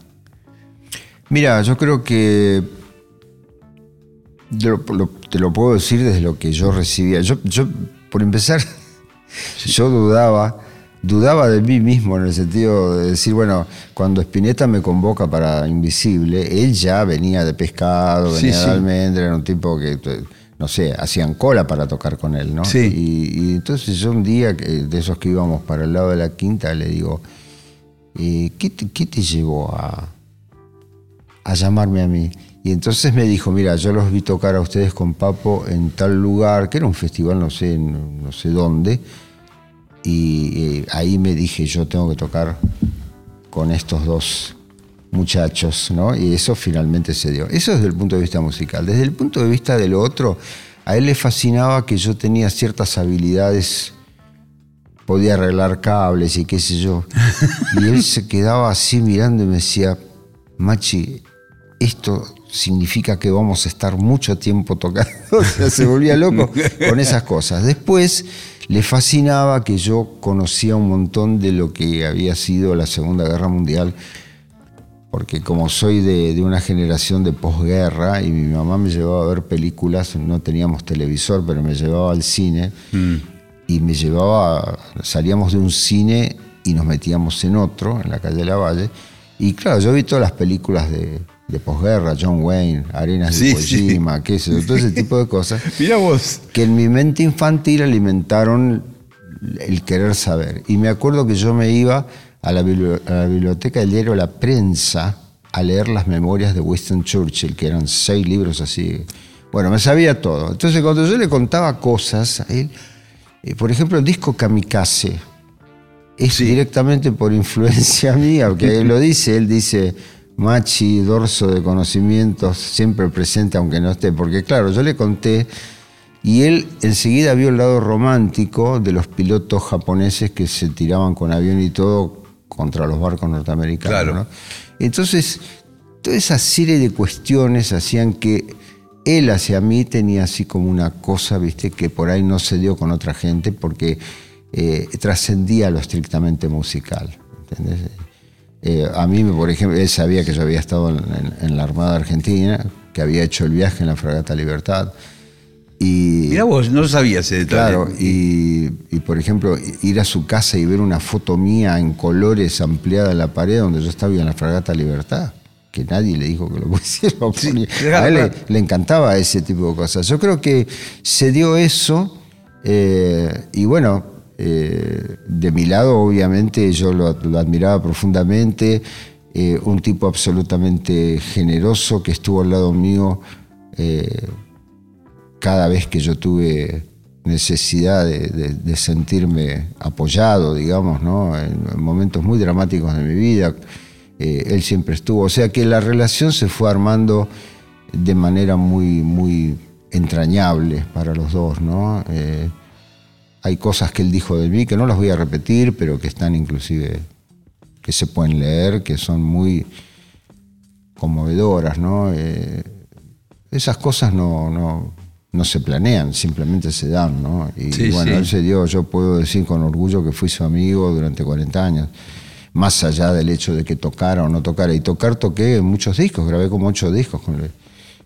Mira, yo creo que te lo, puedo decir desde lo que yo recibía. Yo, yo por empezar, *laughs* yo dudaba, dudaba de mí mismo en el sentido de decir, bueno, cuando Spinetta me convoca para Invisible, él ya venía de pescado, venía de almendra, era un tipo que no sé, hacían cola para tocar con él, ¿no? Sí. Y, entonces yo un día, de esos que íbamos para el lado de la quinta, le digo, eh, ¿qué, te, llevó a, a llamarme a mí? Y entonces me dijo, mira, yo los vi tocar a ustedes con Papo en tal lugar, que era un festival, no sé, no, sé dónde, y eh, ahí me dije, yo tengo que tocar con estos dos muchachos, ¿no? Y eso finalmente se dio. Eso desde el punto de vista musical. Desde el punto de vista de lo otro, a él le fascinaba que yo tenía ciertas habilidades, podía arreglar cables y qué sé yo. Y él se quedaba así mirando y me decía, Machi, esto significa que vamos a estar mucho tiempo tocando. *laughs* O sea, se volvía loco *laughs* con esas cosas. Después le fascinaba que yo conocía un montón de lo que había sido la Segunda Guerra Mundial porque como soy de, una generación de posguerra y mi mamá me llevaba a ver películas, no teníamos televisor, pero me llevaba al cine mm. y me llevaba, salíamos de un cine y nos metíamos en otro, en la calle de la Valle. Y claro, yo vi todas las películas de, posguerra, John Wayne, Arenas de Kojima, qué sé todo ese tipo de cosas. *laughs* Mira vos. Que en mi mente infantil alimentaron el querer saber. Y me acuerdo que yo me iba a la, biblioteca del diario La Prensa a leer las memorias de Winston Churchill, que eran seis libros así. Bueno, me sabía todo. Entonces, cuando yo le contaba cosas a él, eh, por ejemplo, el disco Kamikaze, es directamente por influencia *laughs* mía, porque él lo dice, él dice, Machi, dorso de conocimientos, siempre presente aunque no esté, porque claro, yo le conté y él enseguida vio el lado romántico de los pilotos japoneses que se tiraban con avión y todo contra los barcos norteamericanos. Entonces, toda esa serie de cuestiones hacían que él hacia mí tenía así como una cosa, viste, que por ahí no se dio con otra gente porque eh, trascendía lo estrictamente musical. Eh, a mí, por ejemplo, él sabía que yo había estado en, la Armada Argentina, que había hecho el viaje en la Fragata Libertad. Y, Mira vos, no sabía ese detalle. Claro, y, por ejemplo, ir a su casa y ver una foto mía en colores ampliada en la pared donde yo estaba en la Fragata Libertad, que nadie le dijo que lo *laughs* pusiera. a él le, encantaba ese tipo de cosas. Yo creo que se dio eso, eh, y bueno, eh, de mi lado, obviamente, yo lo, admiraba profundamente. Eh, un tipo absolutamente generoso que estuvo al lado mío cada vez que yo tuve necesidad de, sentirme apoyado, digamos, ¿no? en, momentos muy dramáticos de mi vida, eh, él siempre estuvo. O sea que la relación se fue armando de manera muy, muy entrañable para los dos. ¿no? Hay cosas que él dijo de mí que no las voy a repetir, pero que están inclusive, que se pueden leer, que son muy conmovedoras. ¿no? Eh, esas cosas no, no no se planean, simplemente se dan, ¿no? Y bueno, él se dio, yo puedo decir con orgullo que fui su amigo durante 40 años, más allá del hecho de que tocara o no tocara. Y tocar toqué muchos discos, grabé como ocho discos con él.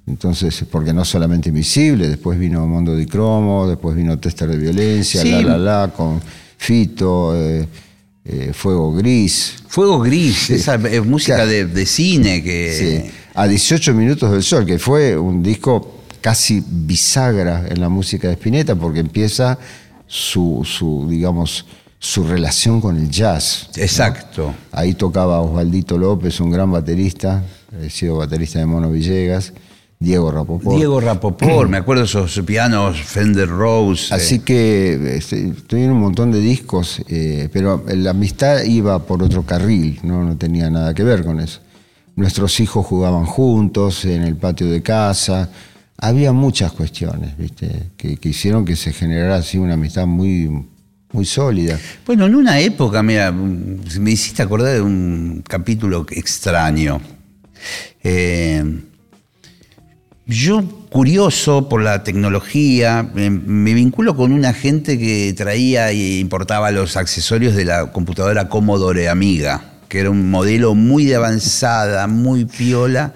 Entonces, porque no solamente Invisible, después vino Mondo di Cromo, después vino Tester de Violencia, La La La, con Fito, eh, eh, Fuego Gris. Fuego Gris, esa música de, de, cine que... A 18 minutos del sol, que fue un disco casi bisagra en la música de Spinetta porque empieza su, digamos, su relación con el jazz. Exacto. Ahí tocaba Osvaldito López, un gran baterista, he sido baterista de Mono Villegas. Diego Rapoport. Diego Rapoport, me acuerdo esos pianos Fender Rose. Así eh. que este, estoy en un montón de discos, eh, pero la amistad iba por otro carril, ¿no? no tenía nada que ver con eso. Nuestros hijos jugaban juntos en el patio de casa, había muchas cuestiones, ¿viste? Que, hicieron que se generara así una amistad muy, muy sólida. Bueno, en una época, mira, me hiciste acordar de un capítulo extraño. Eh, yo, curioso por la tecnología, me, vinculo con una gente que traía e importaba los accesorios de la computadora Commodore Amiga, que era un modelo muy de avanzada, muy piola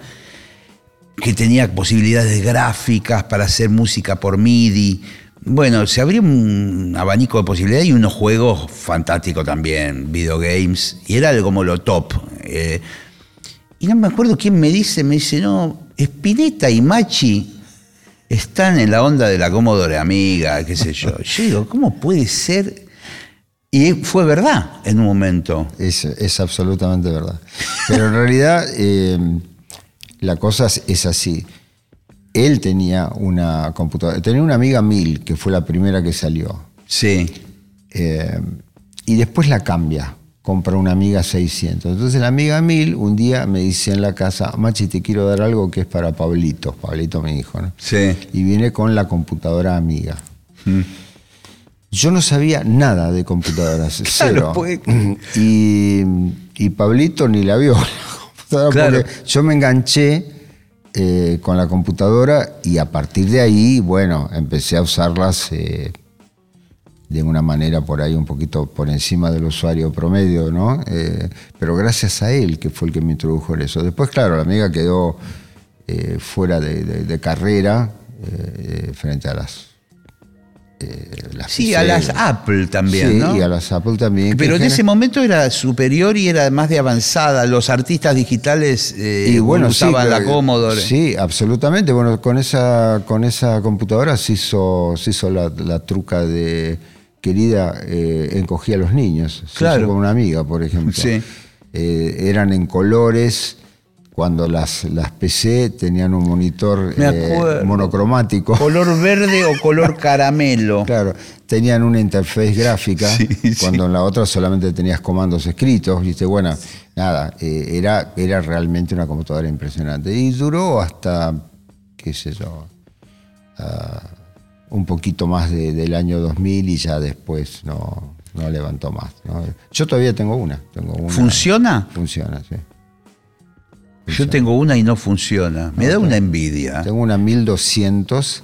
que tenía posibilidades gráficas para hacer música por MIDI. Bueno, se abrió un abanico de posibilidades y unos juegos fantásticos también, videogames, y era como lo top. Eh, y no me acuerdo quién me dice, me dice, no, Spinetta y Machi están en la onda de la Commodore Amiga, qué sé yo. *laughs* Yo digo, ¿cómo puede ser? Y fue verdad en un momento. Es, es absolutamente verdad. Pero en realidad... Eh, la cosa es así. Él tenía una computadora, tenía una amiga 1000, que fue la primera que salió. Sí. Eh, y después la cambia, compra una amiga 600. Entonces la amiga 1000 un día me dice en la casa, Machi, te quiero dar algo que es para Pablito, Pablito mi hijo, ¿no? Sí. Y viene con la computadora amiga. Mm. Yo no sabía nada de computadoras, *laughs* cero. Y, y Pablito ni la vio *laughs* yo me enganché eh, con la computadora y a partir de ahí, bueno, empecé a usarlas eh, de una manera por ahí un poquito por encima del usuario promedio, ¿no? Eh, pero gracias a él, que fue el que me introdujo en eso. Después, claro, la amiga quedó eh, fuera de, carrera eh, frente a las sí, a las Apple también, sí, y a las Apple también. Pero en ese momento era superior y era más de avanzada. Los artistas digitales eh, usaban la Commodore. Sí, absolutamente. Bueno, con esa, con esa computadora se hizo, se hizo la, truca de querida eh, encogía a los niños. claro. con una amiga, por ejemplo. Sí. eran en colores cuando las, las PC tenían un monitor eh, monocromático. Color verde o color caramelo. *laughs* Claro, tenían una interfaz gráfica, cuando en la otra solamente tenías comandos escritos, viste, bueno, nada, eh, era, era realmente una computadora impresionante. Y duró hasta, qué sé yo, ah, un poquito más del año 2000 y ya después no, no levantó más. Yo todavía tengo una, tengo una. ¿Funciona? Funciona, sí. Yo tengo una y no funciona. Me da una envidia. Tengo una 1200.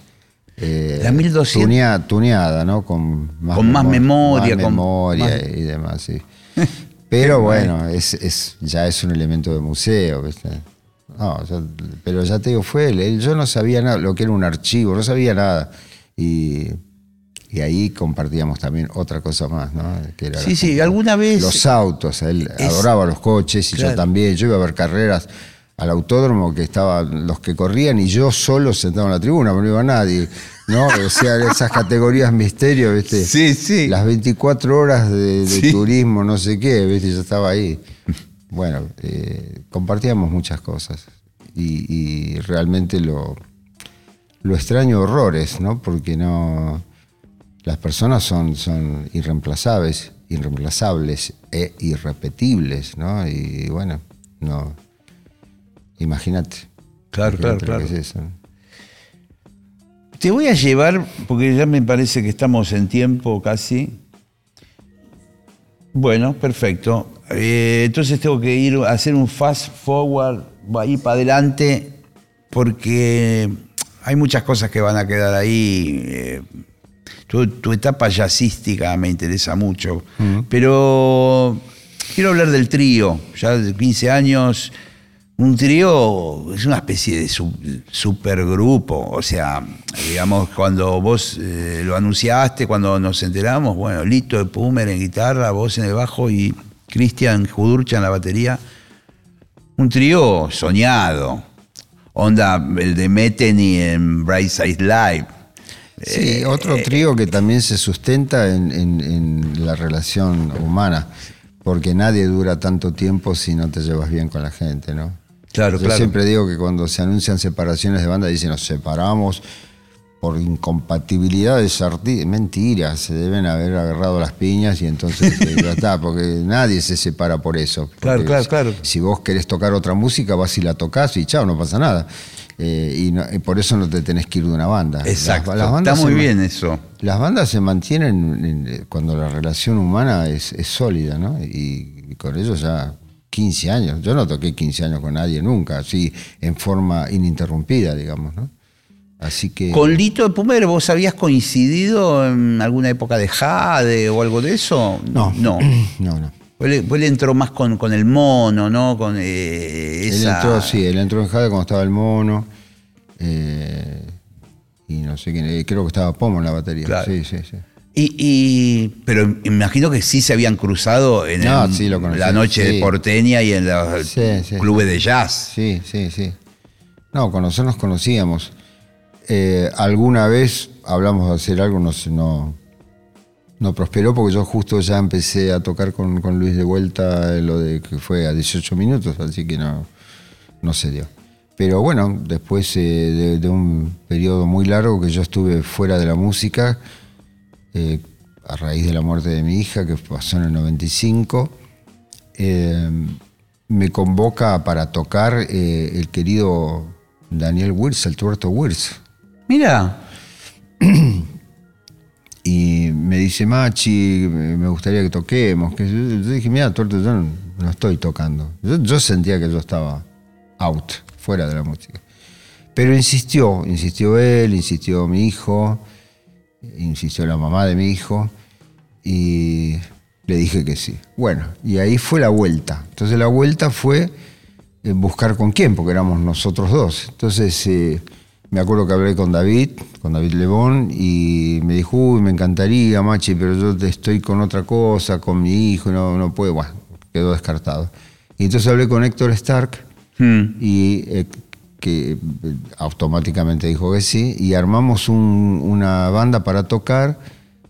Eh, la 1200. Tuneada, ¿no? Con más, con más memoria. con memoria y demás, sí. *laughs* Pero bueno, es, ya es un elemento de museo, ¿viste? No, pero ya te digo, fue él, Yo no sabía nada, lo que era un archivo, no sabía nada. Y, ahí compartíamos también otra cosa más, ¿no? sí, sí, alguna vez. Los autos, él adoraba los coches y yo también. Yo iba a ver carreras al autódromo que estaban los que corrían y yo solo sentado en la tribuna, no iba nadie. ¿no? *laughs* O sea, esas categorías misterio, ¿viste? Sí, sí. Las 24 horas de, turismo, no sé qué, ¿viste? Yo estaba ahí. Bueno, eh, compartíamos muchas cosas y, realmente lo, lo extraño horrores, ¿no? Porque no. Las personas son, son irreemplazables, irreemplazables e irrepetibles, ¿no? Y bueno, no Imagínate. Claro, claro, claro. Te voy a llevar, porque ya me parece que estamos en tiempo casi. Bueno, perfecto. Eh, entonces tengo que ir a hacer un fast forward, ir para adelante, porque hay muchas cosas que van a quedar ahí. Eh, tu, etapa jazzística me interesa mucho, pero quiero hablar del trío, ya de 15 años un trío es una especie de supergrupo, o sea, digamos, cuando vos eh, lo anunciaste, cuando nos enteramos, bueno, Lito de Pumer en guitarra, vos en el bajo y Cristian Judurcha en la batería, un trío soñado, onda el de Meteny en Bright Side Live. Sí, eh, otro trío que también se sustenta en la relación humana, porque nadie dura tanto tiempo si no te llevas bien con la gente, ¿no? Claro, Yo siempre digo que cuando se anuncian separaciones de banda dicen nos separamos por incompatibilidades artísticas. Mentira, se deben haber agarrado las piñas y entonces eh, ya está, porque nadie se separa por eso. *laughs* Claro, claro, claro. Si vos querés tocar otra música, vas y la tocas y chao, no pasa nada. Eh, y, por eso no te tenés que ir de una banda. Exacto. Está muy bien eso. Las bandas se mantienen cuando la relación humana es, sólida, ¿no? y con ellos ya 15 años. Yo no toqué 15 años con nadie nunca, así en forma ininterrumpida, digamos, ¿no? Así que... ¿Con Lito de Pumer vos habías coincidido en alguna época de Jade o algo de eso? No. *clears throat* *clears throat* No. No, no. Vos le, entró más con, con, el mono, ¿no? Con eh, esa... Él entró, sí, él entró en Jade cuando estaba el mono. Eh, y no sé quién, eh, creo que estaba Pomo en la batería. Sí, sí, sí. Y, pero imagino que sí se habían cruzado en la noche de porteña y en los clubes de jazz. Sí, sí, sí. No, con nosotros nos conocíamos. Eh, alguna vez hablamos de hacer algo, no, no, no prosperó porque yo justo ya empecé a tocar con, Luis de vuelta lo de que fue a 18 minutos, así que no, no se dio. Pero bueno, después eh, de un periodo muy largo que yo estuve fuera de la música, eh, a raíz de la muerte de mi hija, que pasó en el 95, eh, me convoca para tocar eh, el querido Daniel Wirtz, el tuerto Wirtz. Mira. *clears throat* Y me dice, Machi, me gustaría que toquemos. Que yo, dije, mira, tuerto, yo no, estoy tocando. Yo, sentía que yo estaba out, fuera de la música. Pero insistió, insistió él, insistió mi hijo insistió la mamá de mi hijo, y le dije que sí. Bueno, y ahí fue la vuelta. Entonces la vuelta fue buscar con quién, porque éramos nosotros dos. Entonces eh, me acuerdo que hablé con David, con David Lebón, y me dijo, uy, me encantaría, Machi, pero yo estoy con otra cosa, con mi hijo, no, no puedo. Bueno, quedó descartado. Y entonces hablé con Héctor Stark, Hmm. y eh, que eh, automáticamente dijo que sí, y armamos un- una banda para tocar,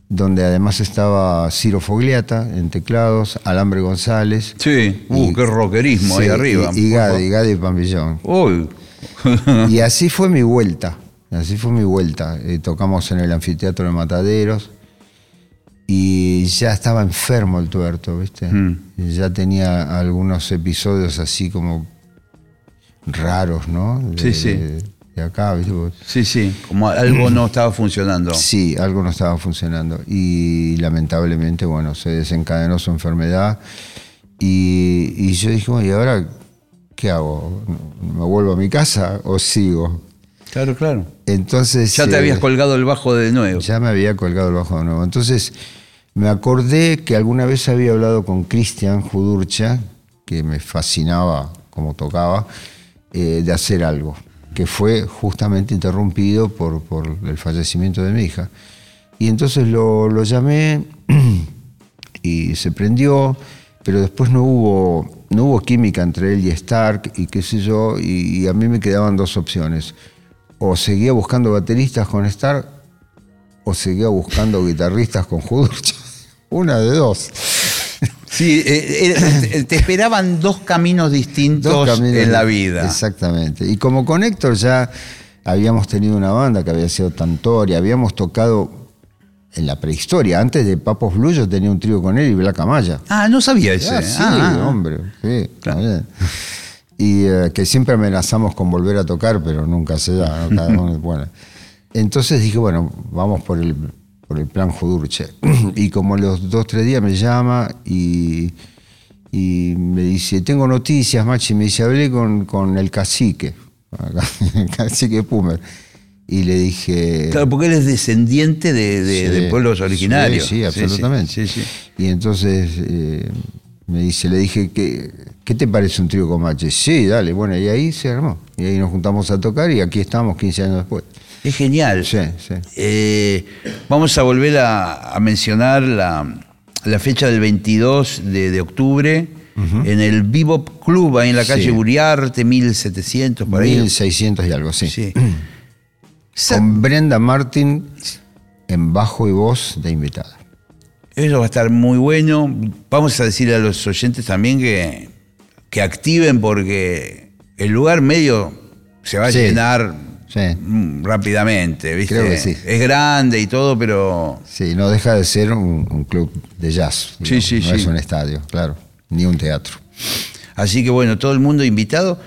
donde además estaba Ciro Fogliata en teclados, Alambre González. Sí, uh, Y- qué rockerismo ahí Sí, arriba. Y, y Gadi Pampillón. Uy. *laughs* Y así fue mi vuelta, así fue mi vuelta. Eh, tocamos en el anfiteatro de Mataderos y ya estaba enfermo el tuerto, ¿viste? Mm. Ya tenía algunos episodios así como raros, ¿no? De, Sí, sí. De, de acá, ¿viste? Sí, sí, como algo no estaba funcionando. Sí, algo no estaba funcionando. Y lamentablemente, bueno, se desencadenó su enfermedad. Y, y yo dije, bueno, ¿y ahora qué hago? ¿Me vuelvo a mi casa o sigo? Claro, claro. Entonces. Ya te eh, habías colgado el bajo de nuevo. Ya me había colgado el bajo de nuevo. Entonces, me acordé que alguna vez había hablado con Cristian Judurcha, que me fascinaba como tocaba, eh, de hacer algo, que fue justamente interrumpido por, por el fallecimiento de mi hija. Y entonces lo, lo llamé *clears throat* y se prendió, pero después no hubo, no hubo química entre él y Stark y qué sé yo, y, y a mí me quedaban dos opciones. O seguía buscando bateristas con Stark o seguía buscando guitarristas con Judurcha. *laughs* Una de dos. Sí, eh, eh, te esperaban dos caminos distintos Dos caminos en la vida. Exactamente. Y como con Héctor ya habíamos tenido una banda que había sido Tantoria, habíamos tocado en la prehistoria. Antes de Papos Blue yo tenía un trío con él y Black Amaya. Ah, no sabía ese. Ah, sí, Ah, hombre. Sí, Claro. Y eh, que siempre amenazamos con volver a tocar, pero nunca se da. ¿no? Cada uno- *laughs* bueno. Entonces dije, bueno, vamos por el, por el plan Judurche. *clears throat* Y como los dos, tres días me llama y, y me dice, tengo noticias, Machi. Me dice, hablé con, con el cacique, *laughs* el cacique Pumer. Y le dije... Claro, porque él es descendiente de, de- Sí, de pueblos originarios. Sí, sí, absolutamente. Sí, sí. Y entonces eh, me dice, le dije, ¿qué, ¿qué te parece un trío con Machi? Sí, dale, bueno, y ahí se armó. Y ahí nos juntamos a tocar y aquí estamos 15 años después. Es genial. Sí, sí. Eh, vamos a volver a, a mencionar la, la fecha del 22 de, de octubre en el Bebop Club, ahí en la calle Sí. Uriarte, 1700, por ahí. 1600 y algo, sí. Sí. *clears throat* Con Brenda Martin en bajo y voz de invitada. Eso va a estar muy bueno. Vamos a decirle a los oyentes también que, que activen porque el lugar medio se va a Sí. llenar Sí. rápidamente, ¿viste? Creo que sí. Es grande y todo, pero Sí, no deja de ser un, un club de jazz. Sí, sí, no es un estadio, claro, ni un teatro. Así que bueno, todo el mundo invitado.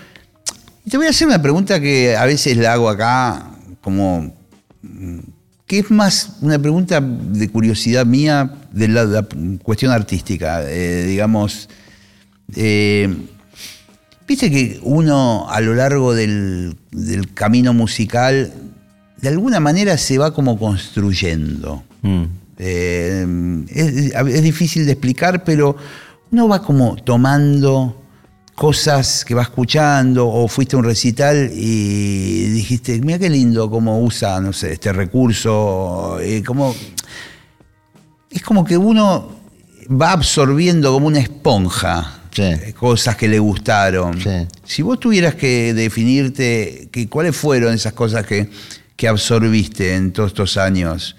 Y te voy a hacer una pregunta que a veces la hago acá, como mm, que es más una pregunta de curiosidad mía de la, la cuestión artística, eh, digamos. eh, Viste que uno a lo largo del, del camino musical, de alguna manera se va como construyendo. Mm. Eh, es, es difícil de explicar, pero uno va como tomando cosas que va escuchando o fuiste a un recital y dijiste, mira qué lindo cómo usa, no sé, este recurso, eh, como, es como que uno va absorbiendo como una esponja Sí. eh, cosas que le gustaron. Sí. Si vos tuvieras que definirte que, cuáles fueron esas cosas que, que absorbiste en todos estos años,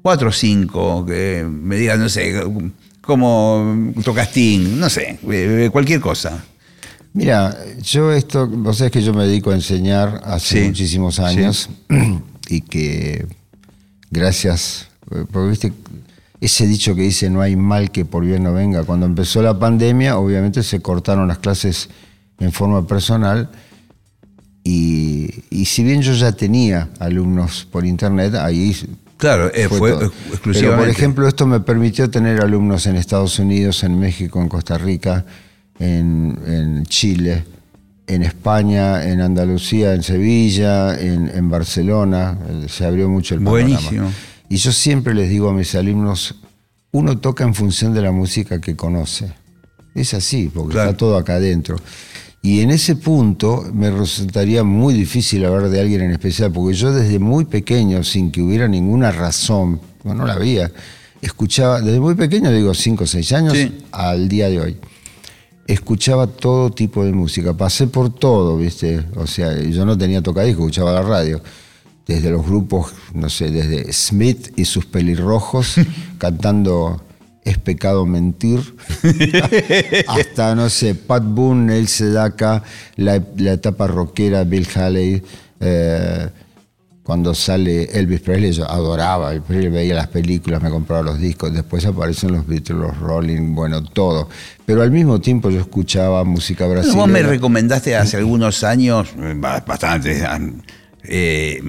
cuatro o cinco, que me digas, no sé, como tocastín, no sé, eh, cualquier cosa. Mira, yo esto, vos sabés que yo me dedico a enseñar hace Sí, muchísimos años *clears throat* y que gracias, eh, porque viste, ese dicho que dice no hay mal que por bien no venga, cuando empezó la pandemia obviamente se cortaron las clases en forma personal y, y si bien yo ya tenía alumnos por internet, ahí Claro, eh, fue, todo. exclusivamente. Pero, por ejemplo, esto me permitió tener alumnos en Estados Unidos, en México, en Costa Rica, en, en Chile, en España, en Andalucía, en Sevilla, en, en Barcelona. Eh, Se abrió mucho el panorama. Buenísimo. Y yo siempre les digo a mis alumnos, uno toca en función de la música que conoce. Es así, porque está todo acá adentro. Y en ese punto me resultaría muy difícil hablar de alguien en especial, porque yo desde muy pequeño, sin que hubiera ninguna razón, bueno, no la había, escuchaba, desde muy pequeño, digo 5 o 6 años, al día de hoy, escuchaba todo tipo de música, pasé por todo, ¿viste? O sea, yo no tenía tocadisco, escuchaba la radio desde los grupos, no sé, desde Smith y sus pelirrojos *laughs* cantando Es pecado mentir, *laughs* hasta, no sé, Pat Boone, El Sedaka, la, etapa rockera, Bill Haley, eh, cuando sale Elvis Presley, yo adoraba, Elvis Presley veía las películas, me compraba los discos, después aparecen los Beatles, los Rolling, bueno, todo. Pero al mismo tiempo yo escuchaba música brasileña. Vos me recomendaste hace algunos años, bastante, eh,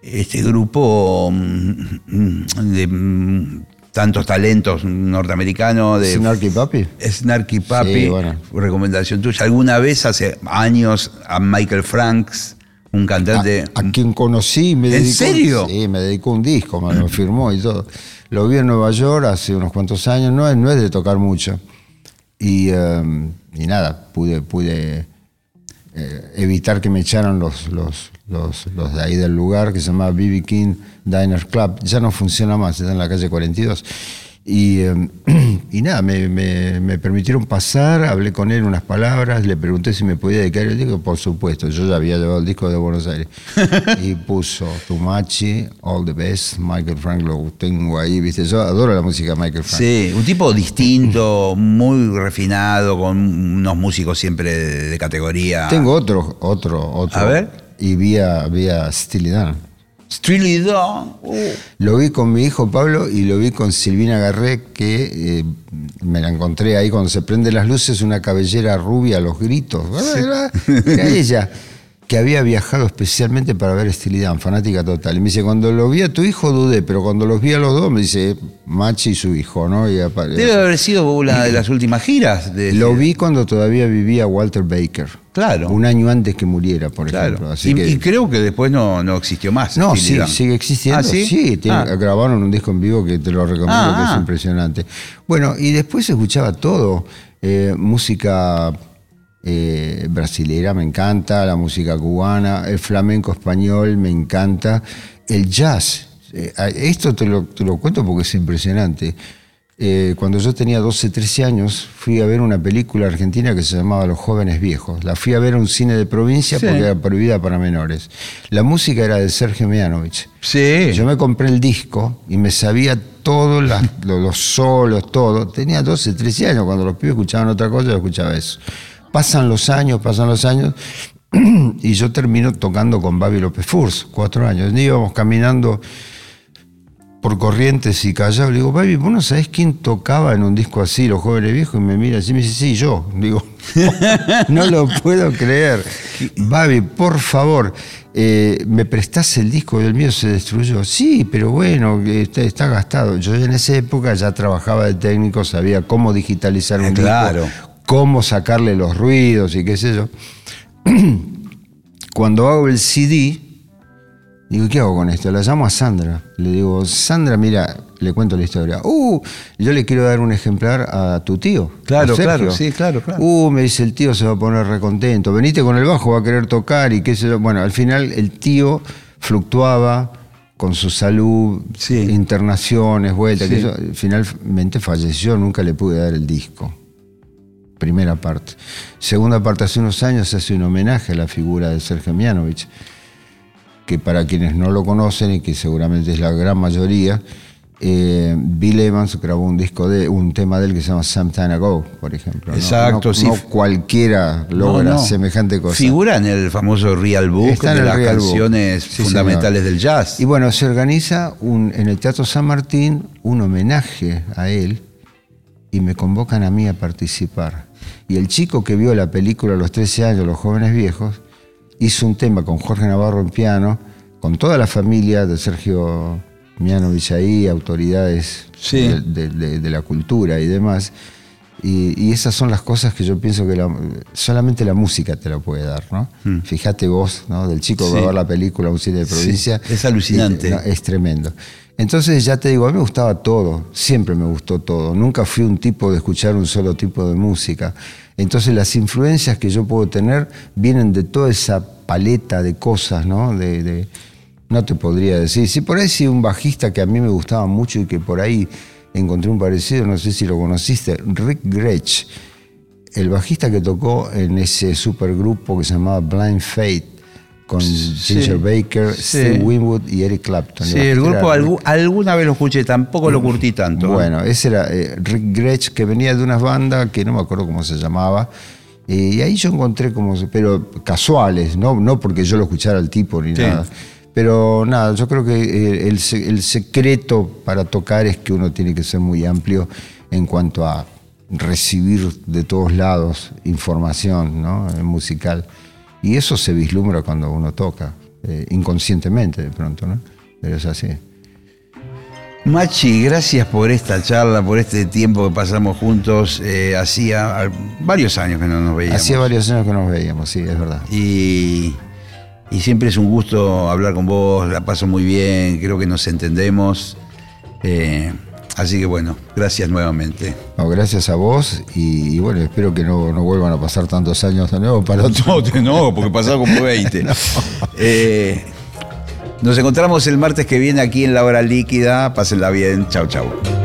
este grupo mm, de mm, tantos talentos norteamericanos de Snarky Papi. Snarky Papi, recomendación tuya. ¿Alguna vez hace años a Michael Franks, un cantante? A, quien conocí, me dedicó. ¿En serio? Sí, me dedicó un disco, me lo firmó y todo. Lo vi en Nueva York hace unos cuantos años, no es, no es de tocar mucho. Y, y nada, pude, pude eh, evitar que me echaran los, los, los, de ahí del lugar, que se llama BB King Diner Club. Ya no funciona más, está en la calle 42. Y, em, *clears throat* y nada, me, me, permitieron pasar, hablé con él unas palabras, le pregunté si me podía dedicar el disco, por supuesto, yo ya había llevado el disco de Buenos Aires. *laughs* y puso Tumachi, All the Best, Michael Frank, lo tengo ahí, viste, yo adoro la música de Michael Frank. Sí, un tipo distinto, muy refinado, con unos músicos siempre de, categoría. Tengo otro, otro, otro. A ver. Y vía, vía Steely Dan. Lo vi con mi hijo Pablo y lo vi con Silvina Garré, que eh, me la encontré ahí cuando se prenden las luces, una cabellera rubia a los gritos. *laughs* Ella que había viajado especialmente para ver Estilidad, fanática total. Y me dice, cuando lo vi a tu hijo dudé, pero cuando los vi a los dos, me dice, Machi y su hijo, ¿no? Debe haber sido una de las últimas giras. *clears throat* Lo vi cuando todavía vivía Walter Baker. Claro. Un año antes que muriera, por ejemplo. y, creo que después no, no existió más. No, sí, sigue existiendo. ¿Ah, sí, ah. grabaron un disco en vivo que te lo recomiendo, que es ah, impresionante. Bueno, y después escuchaba todo. Eh, música eh, brasilera me encanta, la música cubana, el flamenco español me encanta, el jazz. Eh, esto te lo, cuento porque es impresionante. Eh, cuando yo tenía 12, 13 años, fui a ver una película argentina que se llamaba Los jóvenes viejos. La fui a ver a un cine de provincia porque era prohibida para menores. La música era de Sergio Mianovich. Sí. Yo me compré el disco y me sabía todos *laughs* los, solos, todo. Tenía 12, 13 años. Cuando los pibes escuchaban otra cosa, yo escuchaba eso. Pasan los años, pasan los años, *clears throat* y yo termino tocando con Babi López Furs, cuatro años. íbamos caminando por Corrientes y Callao. Le digo, Babi, ¿vos no sabés quién tocaba en un disco así, Los Jóvenes Viejos? Y me mira así y me dice, sí, yo. *laughs* Digo, no lo puedo creer. *laughs* Babi, por favor, eh, ¿me prestás el disco? El mío se destruyó. Sí, pero bueno, está, está, gastado. Yo en esa época ya trabajaba de técnico, sabía cómo digitalizar un claro cómo sacarle los ruidos y qué sé yo. *clears throat* Cuando hago el CD, digo, ¿qué hago con esto? La llamo a Sandra. Le digo, Sandra, mira, le cuento la historia. Uh, yo le quiero dar un ejemplar a tu tío. Claro, claro, sí, claro, claro. Uh, me dice el tío se va a poner recontento. Venite con el bajo, va a querer tocar y qué sé yo. Bueno, al final el tío fluctuaba con su salud, internaciones, vueltas, finalmente falleció, nunca le pude dar el disco primera parte. Segunda parte, hace unos años se hace un homenaje a la figura de Sergio Mianovich, que para quienes no lo conocen y que seguramente es la gran mayoría, eh, Bill Evans grabó un disco de un tema de él que se llama Some Time Ago, por ejemplo. Exacto, no, sí. No cualquiera logra semejante cosa. Figura en el famoso Real Book de las canciones fundamentales del jazz. Y bueno, se organiza un, en el Teatro San Martín un homenaje a él y me convocan a mí a participar. Y el chico que vio la película a los 13 años, Los jóvenes viejos, hizo un tema con Jorge Navarro en piano, con toda la familia de Sergio Miano ahí, autoridades de, la cultura y demás. Y, esas son las cosas que yo pienso que solamente la música te lo puede dar, ¿no? Mm. Fíjate vos, ¿no? Del chico que va a ver la película Un cine de provincia. es alucinante. es tremendo. Entonces ya te digo, a mí me gustaba todo, siempre me gustó todo. Nunca fui un tipo de escuchar un solo tipo de música. Entonces las influencias que yo puedo tener vienen de toda esa paleta de cosas, ¿no? De, no te podría decir. Si por ahí sí un bajista que a mí me gustaba mucho y que por ahí encontré un parecido, no sé si lo conociste, Rick Gretsch, el bajista que tocó en ese supergrupo que se llamaba Blind Fate, con Ginger Baker, Steve Winwood y Eric Clapton. Sí, el grupo alguna vez lo escuché, tampoco lo curtí tanto. Bueno, ese era eh, Rick Gretsch, que venía de unas bandas que no me acuerdo cómo se llamaba. y ahí yo encontré como, pero casuales, no, no porque yo lo escuchara al tipo ni nada. Pero nada, yo creo que eh, el, secreto para tocar es que uno tiene que ser muy amplio en cuanto a recibir de todos lados información ¿no? musical. Y eso se vislumbra cuando uno toca, eh, inconscientemente de pronto, ¿no? Pero es así. Machi, gracias por esta charla, por este tiempo que pasamos juntos. Eh, hacía varios años que no nos veíamos. Hacía varios años que no nos veíamos, sí, es verdad. Y y siempre es un gusto hablar con vos, la paso muy bien, creo que nos entendemos. Eh, así que bueno, gracias nuevamente. gracias a vos y, bueno, espero que no, vuelvan a pasar tantos años de nuevo para otro. *laughs* No, *laughs* no porque pasaron como 20. Eh, nos encontramos el martes que viene aquí en La Hora Líquida. Pásenla bien. Chau, chau.